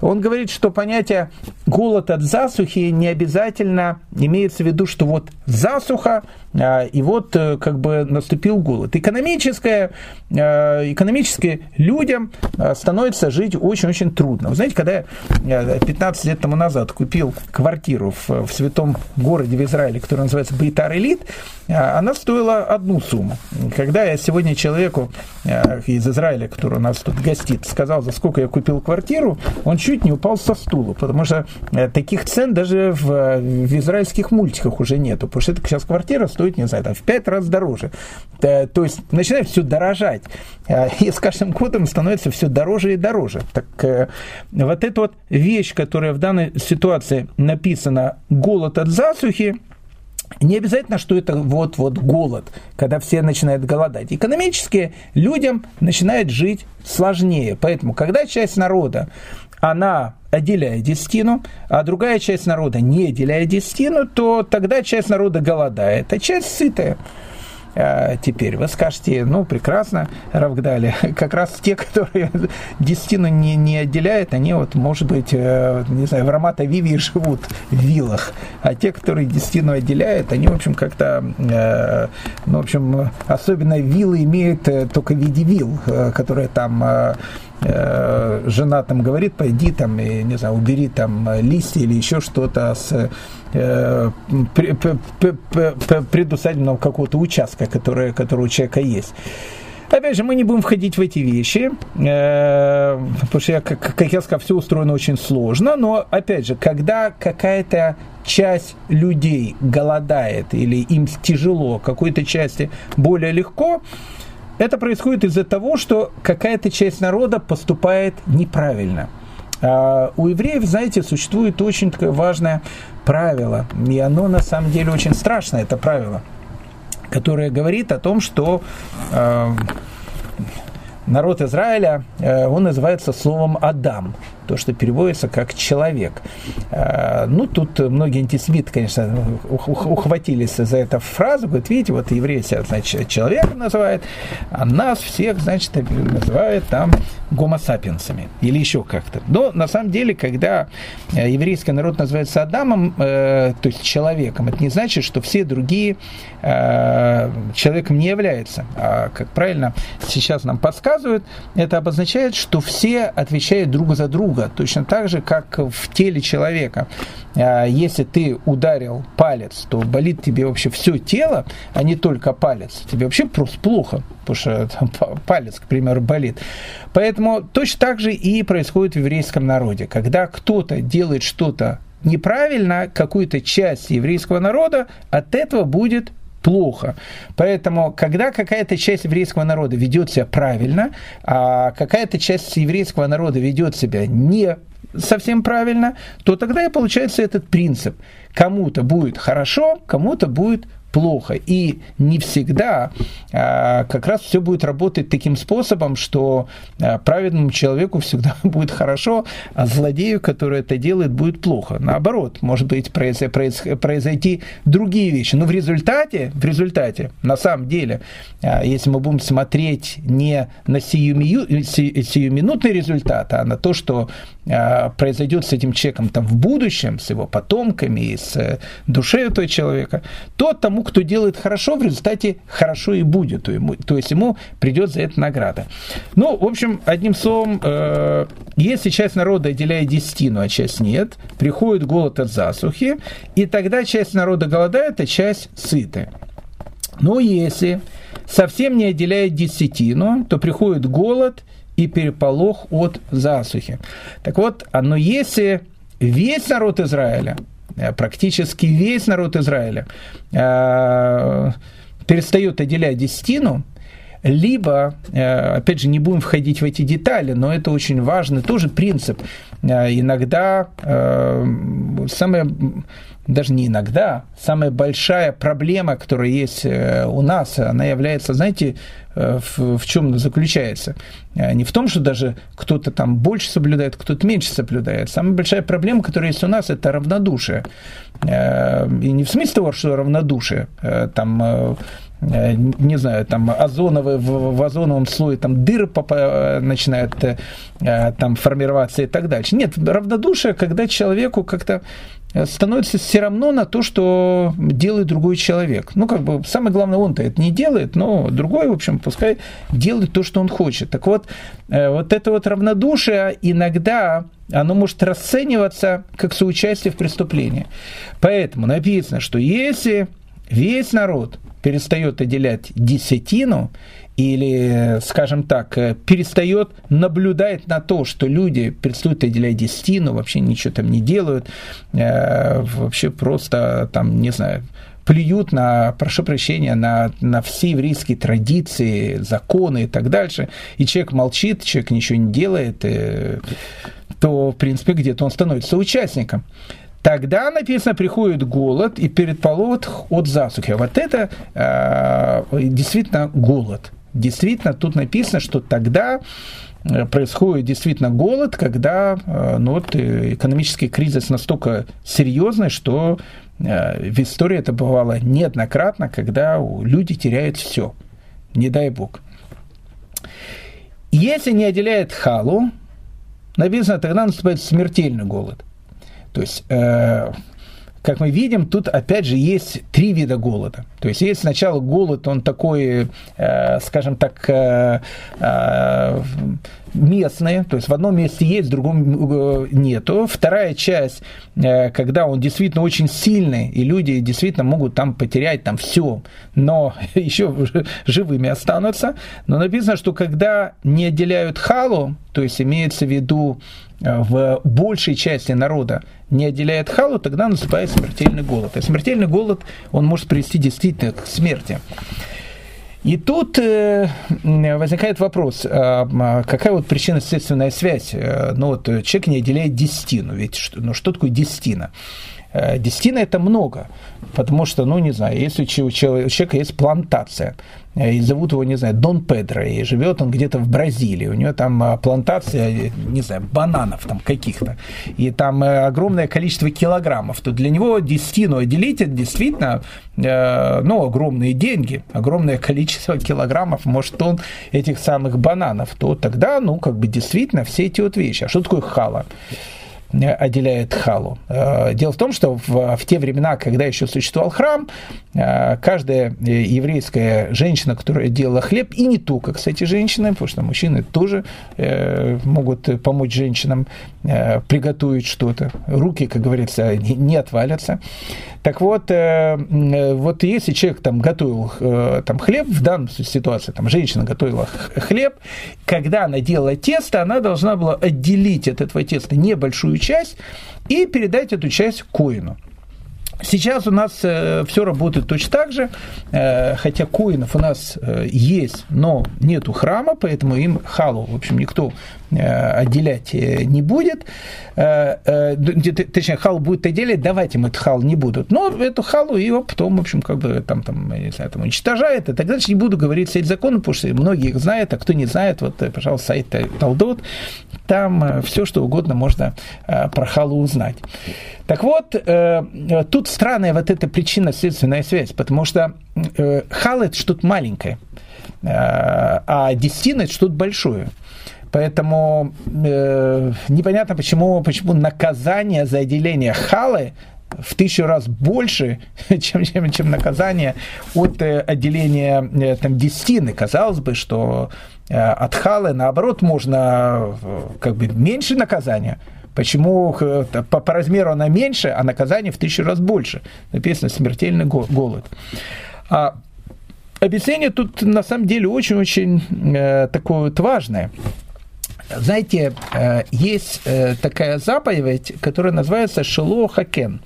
Он говорит, что понятие голод от засухи не обязательно имеется в виду, что вот засуха, а, и вот э, как бы наступил голод. Экономическое, э, экономически людям э, становится жить очень-очень трудно. Вы знаете, когда я 15 лет тому назад купил квартиру в, в святом городе в Израиле, который называется Бейтар Элит, она стоила одну сумму. Когда я сегодня человеку из Израиля, который у нас тут гостит, сказал, за сколько я купил квартиру, он чуть не упал со стула, потому что таких цен даже в, в израильских мультиках уже нету, потому что это сейчас квартира стоит, не знаю, там, в пять раз дороже. То есть начинает все дорожать. И с каждым годом становится все дороже и дороже. Так э, вот эта вот вещь, которая в данной ситуации написана «голод от засухи», не обязательно, что это вот-вот голод, когда все начинают голодать. Экономически людям начинает жить сложнее. Поэтому, когда часть народа, она отделяет десятину, а другая часть народа не отделяет десятину, то тогда часть народа голодает, а часть сытая. Э, теперь? Вы скажете, ну, прекрасно, Равгдали, как раз те, которые десятину не, не отделяют, они вот, может быть, э, не знаю, в Рамата Виви живут в виллах, а те, которые десятину отделяют, они, в общем, как-то, э, ну, в общем, особенно виллы имеют э, только в виде вилл, которые там э, жена там говорит, пойди там, и, не знаю, убери там листья или еще что-то с э, предусадебного какого-то участка, который, который у человека есть. Опять же, мы не будем входить в эти вещи, э, потому что, я, как, как я сказал, все устроено очень сложно, но, опять же, когда какая-то часть людей голодает или им тяжело, какой-то части более легко, это происходит из-за того, что какая-то часть народа поступает неправильно. А у евреев, знаете, существует очень такое важное правило, и оно на самом деле очень страшное, это правило, которое говорит о том, что э, народ Израиля, э, он называется словом «Адам» то, что переводится как «человек». А, ну, тут многие антисемиты, конечно, ухватились за эту фразу, говорят, видите, вот евреи себя, значит, человек называют, а нас всех, значит, называют там гомосапиенсами или еще как-то. Но на самом деле, когда э, еврейский народ называется Адамом, э, то есть человеком, это не значит, что все другие э, человеком не являются. А, как правильно сейчас нам подсказывают, это обозначает, что все отвечают друг за друга друга, точно так же, как в теле человека. А, если ты ударил палец, то болит тебе вообще все тело, а не только палец. Тебе вообще просто плохо, потому что палец, к примеру, болит. Поэтому точно так же и происходит в еврейском народе. Когда кто-то делает что-то неправильно, какую-то часть еврейского народа от этого будет плохо. Поэтому, когда какая-то часть еврейского народа ведет себя правильно, а какая-то часть еврейского народа ведет себя не совсем правильно, то тогда и получается этот принцип. Кому-то будет хорошо, кому-то будет плохо. И не всегда а, как раз все будет работать таким способом, что а, праведному человеку всегда будет хорошо, а злодею, который это делает, будет плохо. Наоборот, может быть произойти другие вещи. Но в результате, в результате, на самом деле, а, если мы будем смотреть не на сиюминутный результат, а на то, что а, произойдет с этим человеком там в будущем, с его потомками, с э, душой этого человека, то тому, кто делает хорошо, в результате хорошо и будет. То, ему, то есть ему придет за это награда. Ну, в общем, одним словом, э, если часть народа отделяет десятину, а часть нет, приходит голод от засухи, и тогда часть народа голодает, а часть сытая. Но если совсем не отделяет десятину, то приходит голод – и переполох от засухи. Так вот, но если весь народ Израиля, практически весь народ Израиля э, перестает отделять десятину, либо, э, опять же, не будем входить в эти детали, но это очень важный тоже принцип. Иногда самое даже не иногда, самая большая проблема, которая есть э, у нас, она является, знаете, э, в, в чем заключается? Э, не в том, что даже кто-то там больше соблюдает, кто-то меньше соблюдает. Самая большая проблема, которая есть у нас, это равнодушие. И не в смысле того, что равнодушие, там не знаю, там озоновые, в, в озоновом слое там дыры начинают там формироваться и так дальше. Нет, равнодушие, когда человеку как-то становится все равно на то, что делает другой человек. Ну, как бы, самое главное, он-то это не делает, но другой, в общем, пускай делает то, что он хочет. Так вот, э, вот это вот равнодушие иногда оно может расцениваться как соучастие в преступлении. Поэтому написано, что если весь народ перестает отделять десятину, или, скажем так, э, перестает наблюдать на то, что люди перестают отделять десятину, вообще ничего там не делают, э, вообще просто там, не знаю, плюют на, прошу прощения, на, на все еврейские традиции, законы и так дальше, и человек молчит, человек ничего не делает, э, то, в принципе, где-то он становится участником. Тогда написано, приходит голод и перед полот от засухи. Вот это э, действительно голод. Действительно, тут написано, что тогда э, происходит действительно голод, когда э, ну, вот, экономический кризис настолько серьезный, что в истории это бывало неоднократно, когда люди теряют все. Не дай бог. Если не отделяет халу, написано, тогда наступает смертельный голод. То есть как мы видим, тут опять же есть три вида голода. То есть есть сначала голод, он такой, э, скажем так, э, э, местный, то есть в одном месте есть, в другом нету. Вторая часть, когда он действительно очень сильный, и люди действительно могут там потерять там все, но еще живыми останутся. Но написано, что когда не отделяют халу, то есть имеется в виду в большей части народа не отделяет халу, тогда наступает смертельный голод. И смертельный голод, он может привести действительно к смерти. И тут э, возникает вопрос, а, какая вот причинно-следственная связь? Э, ну вот человек не отделяет десятину, ведь ну, что такое десятина? Э, десятина это много, потому что, ну не знаю, если у человека есть плантация, Э, и зовут его, не знаю, Дон Педро, и живет он где-то в Бразилии, у него там а, плантация, не знаю, бананов там каких-то, и там э, огромное количество килограммов, то для него десятину отделить это действительно, э, ну, огромные деньги, огромное количество килограммов, может, тонн этих самых бананов, то тогда, ну, как бы действительно все эти вот вещи. А что такое хала? Отделяет халу. Э, дело в том, что в, в те времена, когда еще существовал храм, э, каждая еврейская женщина, которая делала хлеб, и не только, кстати, женщины, потому что мужчины тоже э, могут помочь женщинам приготовить что-то. Руки, как говорится, не отвалятся. Так вот, вот если человек там готовил там, хлеб, в данной ситуации там, женщина готовила хлеб, когда она делала тесто, она должна была отделить от этого теста небольшую часть и передать эту часть коину. Сейчас у нас э, все работает точно так же, э, хотя коинов у нас э, есть, но нету храма, поэтому им халу, в общем, никто Э, отделять э, не будет, э, точнее, хал будет отделять, давать им этот хал не будут. Но эту халу его потом, в общем, как бы там, там, не знаю, там уничтожает, и так дальше. Не буду говорить сайт закона, потому что многие их знают, а кто не знает, вот, пожалуйста, сайт Талдот, там все, что угодно можно про халу узнать. Так вот, тут странная вот эта причинно-следственная связь, потому что хал это что-то маленькое, а десятина это что-то большое. Поэтому э, непонятно, почему, почему наказание за отделение халы в тысячу раз больше, чем, чем, чем наказание от э, отделения э, там, десятины. Казалось бы, что э, от халы, наоборот, можно э, как бы меньше наказания. Почему по, по размеру она меньше, а наказание в тысячу раз больше? Написано смертельный голод. А объяснение тут на самом деле очень-очень э, такое вот важное. Знаете, э, есть э, такая заповедь, которая называется Шило Хакен.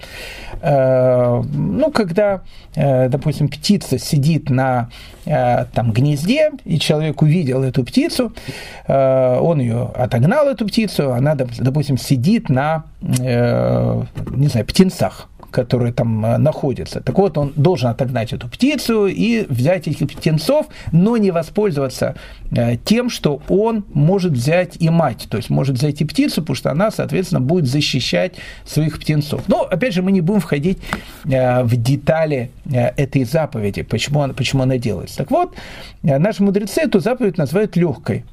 Э, ну, когда, допустим, птица сидит на там, гнезде, и человек увидел эту птицу, он ее отогнал, эту птицу, она, допустим, сидит на, не знаю, птенцах которые там э, находятся. Так вот, он должен отогнать эту птицу и взять этих птенцов, но не воспользоваться э, тем, что он может взять и мать, то есть может взять и птицу, потому что она, соответственно, будет защищать своих птенцов. Но, опять же, мы не будем входить э, в детали этой заповеди, почему она, почему она делается. Так вот, наши мудрецы эту заповедь называют легкой.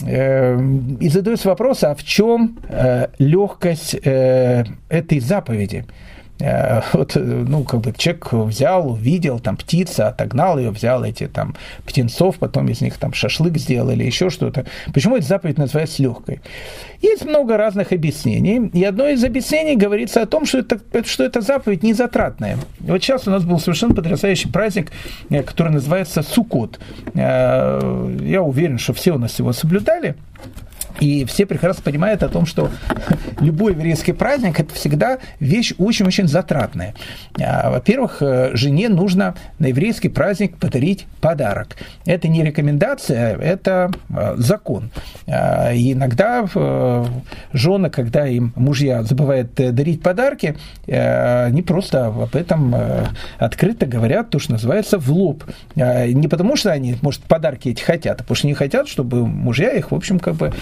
И задаются вопрос, а в чем легкость этой заповеди? Э, вот, ну, как бы человек взял, увидел, там, птица, отогнал ее, взял эти, там, птенцов, потом из них, там, шашлык сделал или еще что-то. Почему эта заповедь называется легкой? Есть много разных объяснений, и одно из объяснений говорится о том, что это, что это заповедь не затратная. Вот сейчас у нас был совершенно потрясающий праздник, э, который называется Сукот. Э, я уверен, что все у нас его соблюдали. И все прекрасно понимают о том, что любой еврейский праздник – это всегда вещь очень-очень затратная. А, во-первых, э, жене нужно на еврейский праздник подарить подарок. Это не рекомендация, это э, закон. А, и иногда э, жены, когда им мужья забывают дарить подарки, они просто об этом открыто говорят, то, что называется, в лоб. А, не потому, что они, может, подарки эти хотят, а потому что не хотят, чтобы мужья их, в общем, как бы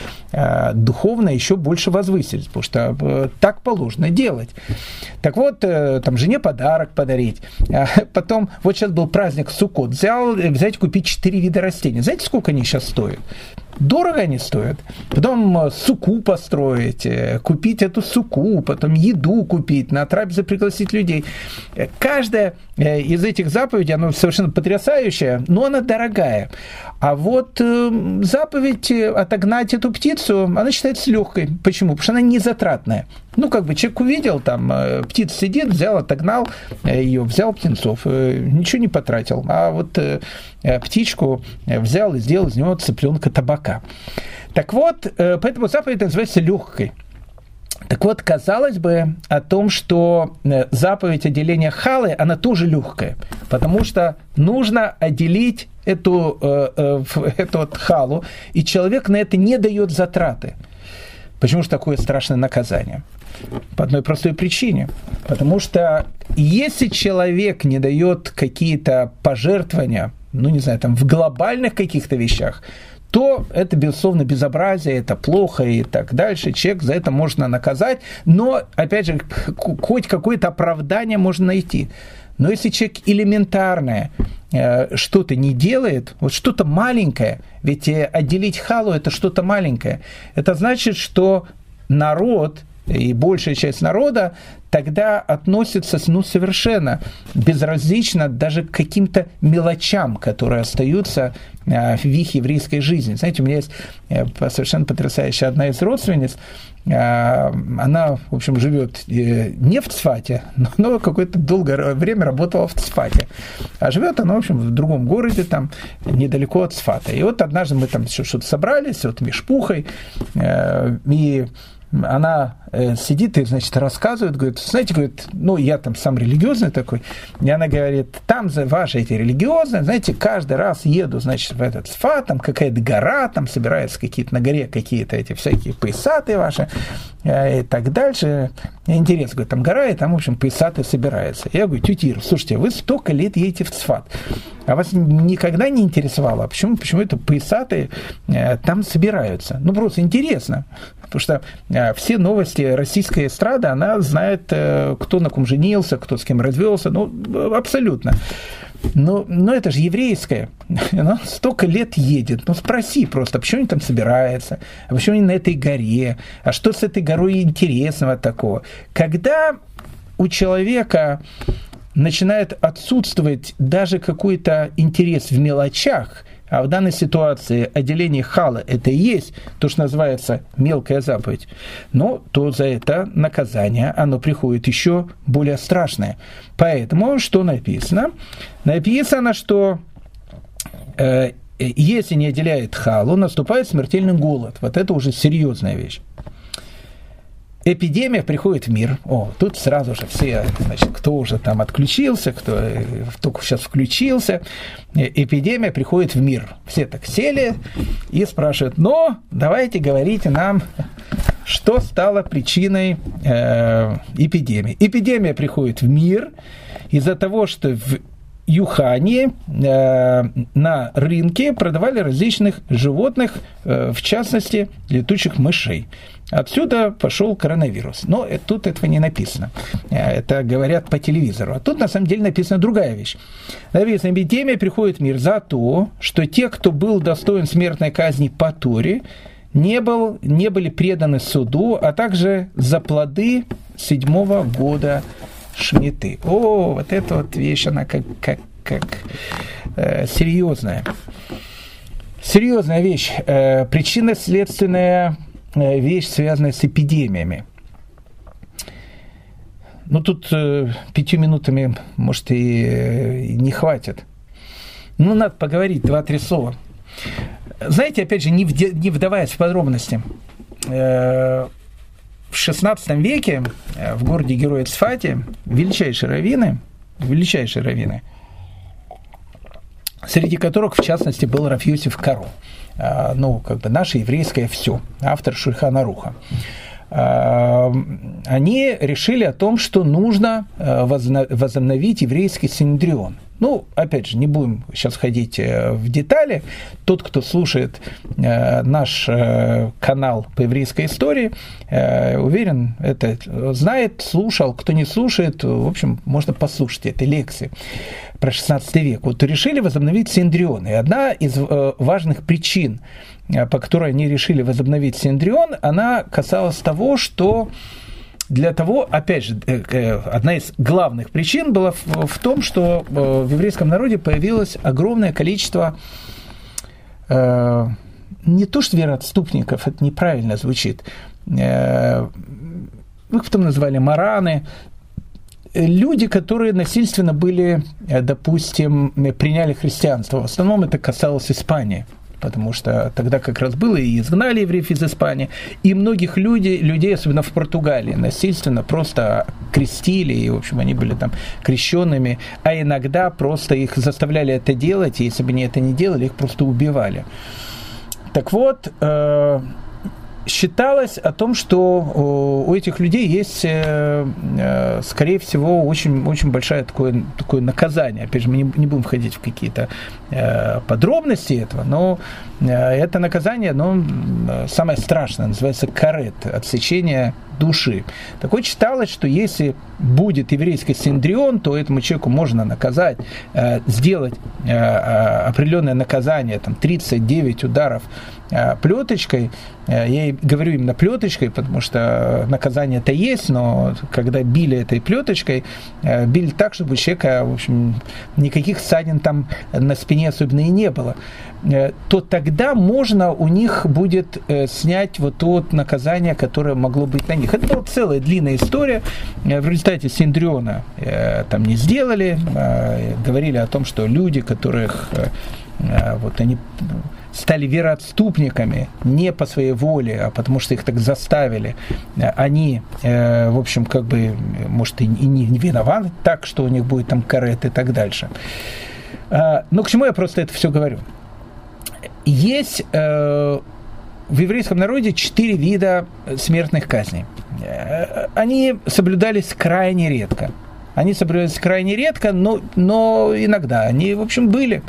духовно еще больше возвысить, потому что э, так положено делать. Так вот, э, там жене подарок подарить. А потом, вот сейчас был праздник Суккот, взял, взять купить четыре вида растений. Знаете, сколько они сейчас стоят? Дорого они стоят. Потом суку построить, купить эту суку, потом еду купить, на трапезы пригласить людей. Каждая из этих заповедей, она совершенно потрясающая, но она дорогая. А вот заповедь отогнать эту птицу, она считается легкой. Почему? Потому что она не затратная. Ну, как бы человек увидел, там э, птица сидит, взял, отогнал э, ее, взял птенцов, э, ничего не потратил. А вот птичку взял и сделал из него цыпленка табака. Так вот, поэтому заповедь называется легкой. Так вот, казалось бы о том, что заповедь отделения халы, она тоже легкая, потому что нужно отделить эту, эту вот халу, и человек на это не дает затраты. Почему же такое страшное наказание? По одной простой причине. Потому что если человек не дает какие-то пожертвования, ну не знаю, там в глобальных каких-то вещах, то это, безусловно, безобразие, это плохо и так дальше. Человек за это можно наказать, но, опять же, хоть какое-то оправдание можно найти. Но если человек элементарное э, что-то не делает, вот что-то маленькое, ведь э, отделить халу это что-то маленькое, это значит, что народ и большая часть народа тогда относится ну, совершенно безразлично даже к каким-то мелочам, которые остаются э, в их еврейской жизни. Знаете, у меня есть э, совершенно потрясающая одна из родственниц, э, она, в общем, живет не в Цфате, но какое-то долгое время работала в Цфате. А живет она, в общем, в другом городе, там, недалеко от Цфата. И вот однажды мы там что-то собрались, вот Мешпухой, и она э, сидит и, значит, рассказывает, говорит, знаете, говорит, ну, я там сам религиозный такой, и она говорит, там за ваши эти религиозные, знаете, каждый раз еду, значит, в этот сфа, там какая-то гора, там собираются какие-то на горе какие-то эти всякие поясаты ваши э, и так дальше. Интересно, говорит, там гора, и там, в общем, поясаты собираются. Я говорю, тетя Ира, слушайте, вы столько лет едете в Цфат, а вас никогда не интересовало, почему, почему это поясаты э, там собираются? Ну, просто интересно. Потому что э, все новости российской эстрады, она знает, э, кто на ком женился, кто с кем развелся, ну, абсолютно. Но, но это же еврейское. Она столько лет едет. Ну, спроси просто, почему они там собираются, а почему они на этой горе, а что с этой горой интересного такого. Когда у человека начинает отсутствовать даже какой-то интерес в мелочах, а в данной ситуации отделение хала – это и есть то, что называется мелкая заповедь, но то за это наказание, оно приходит еще более страшное. Поэтому что написано? Написано, что э, если не отделяет халу, наступает смертельный голод. Вот это уже серьезная вещь эпидемия приходит в мир. О, тут сразу же все, значит, кто уже там отключился, кто э, только сейчас включился, э, эпидемия приходит в мир. Все так сели и спрашивают, ну, давайте говорите нам, что стало причиной э, эпидемии. Эпидемия приходит в мир из-за того, что в Юхане э, на рынке продавали различных животных, э, в частности, летучих мышей. Отсюда пошел коронавирус. Но тут этого не написано. Э, это говорят по телевизору. А тут на самом деле написана другая вещь. Написано, эпидемия приходит в мир за то, что те, кто был достоин смертной казни по Торе, не, был, не были преданы суду, а также за плоды седьмого года Шмиты. О, вот эта вот вещь, она как, как, как э, серьезная. Серьезная вещь. Э, причинно-следственная Э, вещь, связанная с эпидемиями. Ну, тут э, пятью минутами, может, и, э, не хватит. Ну, надо поговорить два-три слова. знаете, опять же, не, не вдаваясь в подробности, в XVI веке в городе Героя Цфате величайшие раввины, величайшие раввины, среди которых, в частности, был Рафьюсиф Каро, ну, как бы наше еврейское все, автор Шульхана Руха. Эм, они решили о том, что нужно э, возобновить еврейский синдрион. Ну, опять же, не будем сейчас ходить э, в детали. Тот, кто слушает э, наш канал по еврейской истории, уверен, это знает, слушал. Кто не слушает, в общем, можно послушать этой лекции про 16 век. Вот решили возобновить синдрион. И одна из важных причин по которой они решили возобновить Синдрион, она касалась того, что для того, опять же, э, э, одна из главных причин была в том, что в еврейском народе появилось огромное количество не то что вероотступников, это неправильно звучит, их потом назвали мараны, люди, которые насильственно были, допустим, приняли христианство. В основном это касалось Испании – потому что тогда как раз было и изгнали евреев из Испании, и многих людей, людей, особенно в Португалии, насильственно просто крестили, и, в общем, они были там крещенными, а иногда просто их заставляли это делать, и если бы они это не делали, их просто убивали. Так вот, э, считалось о том, что у этих людей есть, э, э, скорее всего, очень, очень большое такое, такое наказание. Опять же, мы не, будем входить в какие-то э, подробности этого, но это наказание, оно самое страшное, называется карет, отсечение души. Так вот считалось, что если будет еврейский синдрион, то этому человеку можно наказать, сделать определенное наказание, там 39 ударов плеточкой, я говорю именно плеточкой, потому что наказание-то есть, но когда били этой плеточкой, э, били так, чтобы у человека, в общем, никаких ссадин там на спине особенно и не было, э, то тогда можно у них будет э, снять вот то наказание, которое могло быть на них. Это была целая длинная история. В результате Синдриона там не сделали, говорили о том, что люди, которых вот они стали вероотступниками не по своей воле, а потому что их так заставили, они, э, в общем, как бы, может, и не виноваты так, что у них будет там карет и так дальше. А, но к чему я просто это все говорю? Есть э, в еврейском народе четыре вида смертных казней. Э, они соблюдались крайне редко. Они соблюдались крайне редко, но, но иногда они, в общем, были.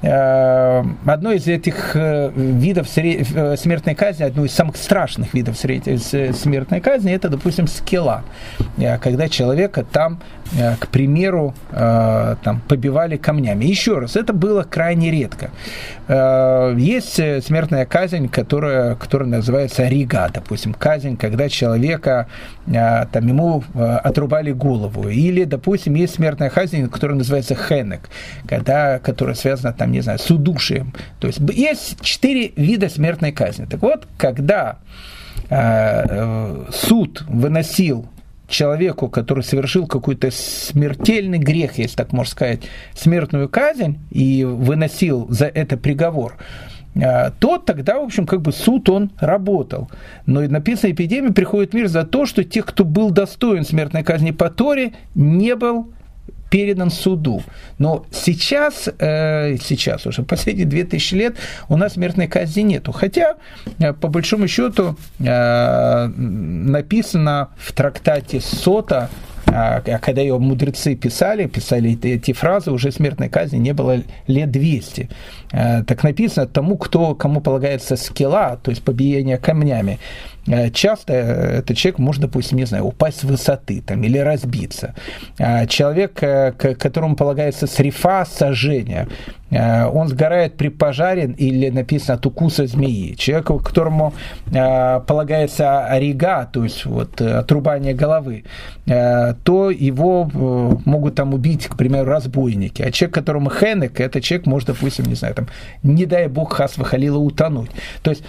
Э, одно из этих э, видов э, смертной казни, одно из самых страшных видов смертной казни, это, допустим, скилла, когда человека там, к примеру, там, побивали камнями. Еще раз, это было крайне редко. Есть смертная казнь, которая, которая называется рига, допустим, казнь, когда человека, там, ему отрубали голову. Или, допустим, есть смертная казнь, которая называется хенек, когда, которая связана там, там, не знаю, с удушием. То есть есть четыре вида смертной казни. Так вот, когда э, э, суд выносил человеку, который совершил какой-то смертельный грех, если так можно сказать, смертную казнь и выносил за это приговор, э, то тогда, в общем, как бы суд он работал. Но написано, эпидемия приходит в мир за то, что тех, кто был достоин смертной казни по Торе, не был передан суду. Но сейчас, э, сейчас уже последние 2000 лет у нас смертной казни нету. Хотя, э, по большому счету, э, написано в трактате Сота, а, когда ее мудрецы писали, писали эти фразы, уже смертной казни не было лет 200. Так написано, тому, кто, кому полагается скилла, то есть побиение камнями, часто этот человек может, допустим, не знаю, упасть с высоты там, или разбиться. А человек, э, которому полагается срифа, сожжение, э, он сгорает при пожаре или написано от укуса змеи. Человеку, которому полагается орига, то есть вот, отрубание головы, то его могут там убить, к примеру, разбойники. А человек, которому хенек, это человек может, допустим, не знаю, там, не дай бог, хас выхалила утонуть. То есть,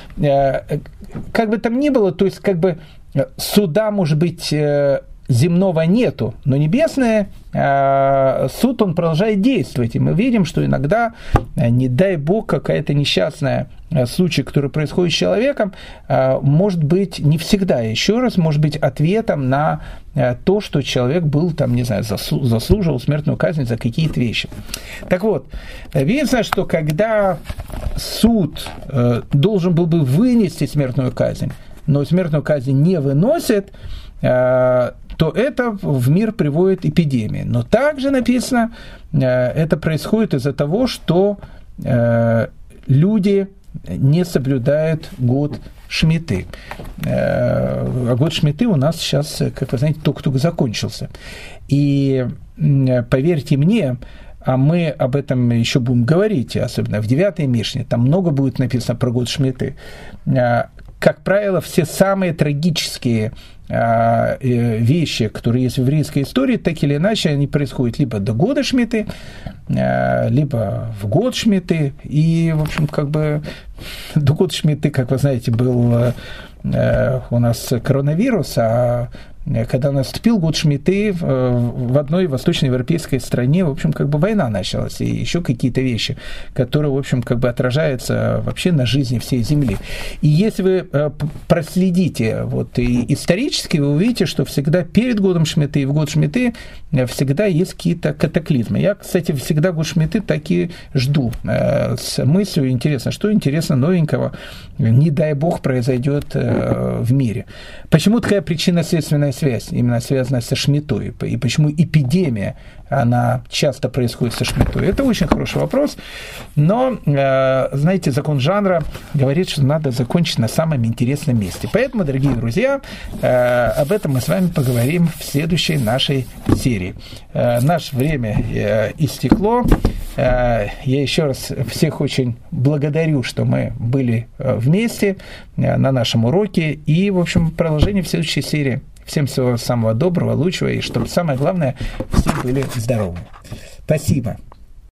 как бы там ни было, то есть как бы э, суда, может быть, э, земного нету, но небесное, э, суд он продолжает действовать. И мы видим, что иногда, не дай бог, какая-то несчастная случай, который происходит с человеком, может быть не всегда, еще раз, может быть ответом на то, что человек был, там, не знаю, заслуживал смертную казнь за какие-то вещи. Так вот, видно, что когда суд должен был бы вынести смертную казнь, но смертную казнь не выносит, то это в мир приводит эпидемии. Но также написано, э, это происходит из-за того, что э, люди не соблюдают год Шмиты. Э, а год Шмиты у нас сейчас, как вы знаете, только-только закончился. И поверьте мне, а мы об этом еще будем говорить, особенно в 9 Мишне, там много будет написано про год Шмиты. Как правило, все самые трагические а, э, вещи, которые есть в еврейской истории, так или иначе они происходят либо до года Шмиты, а, либо в год Шмиты. И, в общем, как бы до года Шмиты, как вы знаете, был э, у нас коронавирус, а когда наступил год Шмиты, в одной восточноевропейской стране, в общем, как бы война началась, и еще какие-то вещи, которые, в общем, как бы отражаются вообще на жизни всей Земли. И если вы э, проследите вот, и исторически, вы увидите, что всегда перед годом Шмиты и в год Шмиты э, всегда есть какие-то катаклизмы. Я, кстати, всегда год Шмиты так и жду с мыслью, интересно, что интересно новенького, не дай бог, произойдет в мире. Почему такая причинно-следственная связь именно связана со Шмитой, и почему эпидемия, она часто происходит со Шмитой. Это очень хороший вопрос, но, э, знаете, закон жанра говорит, что надо закончить на самом интересном месте. Поэтому, дорогие друзья, э, об этом мы с вами поговорим в следующей нашей серии. Э, наше время истекло. Я еще раз всех очень благодарю, что мы были вместе на нашем уроке и, в общем, продолжение в следующей серии. Всем всего самого доброго, лучшего, и чтобы самое главное, все были здоровы. Спасибо.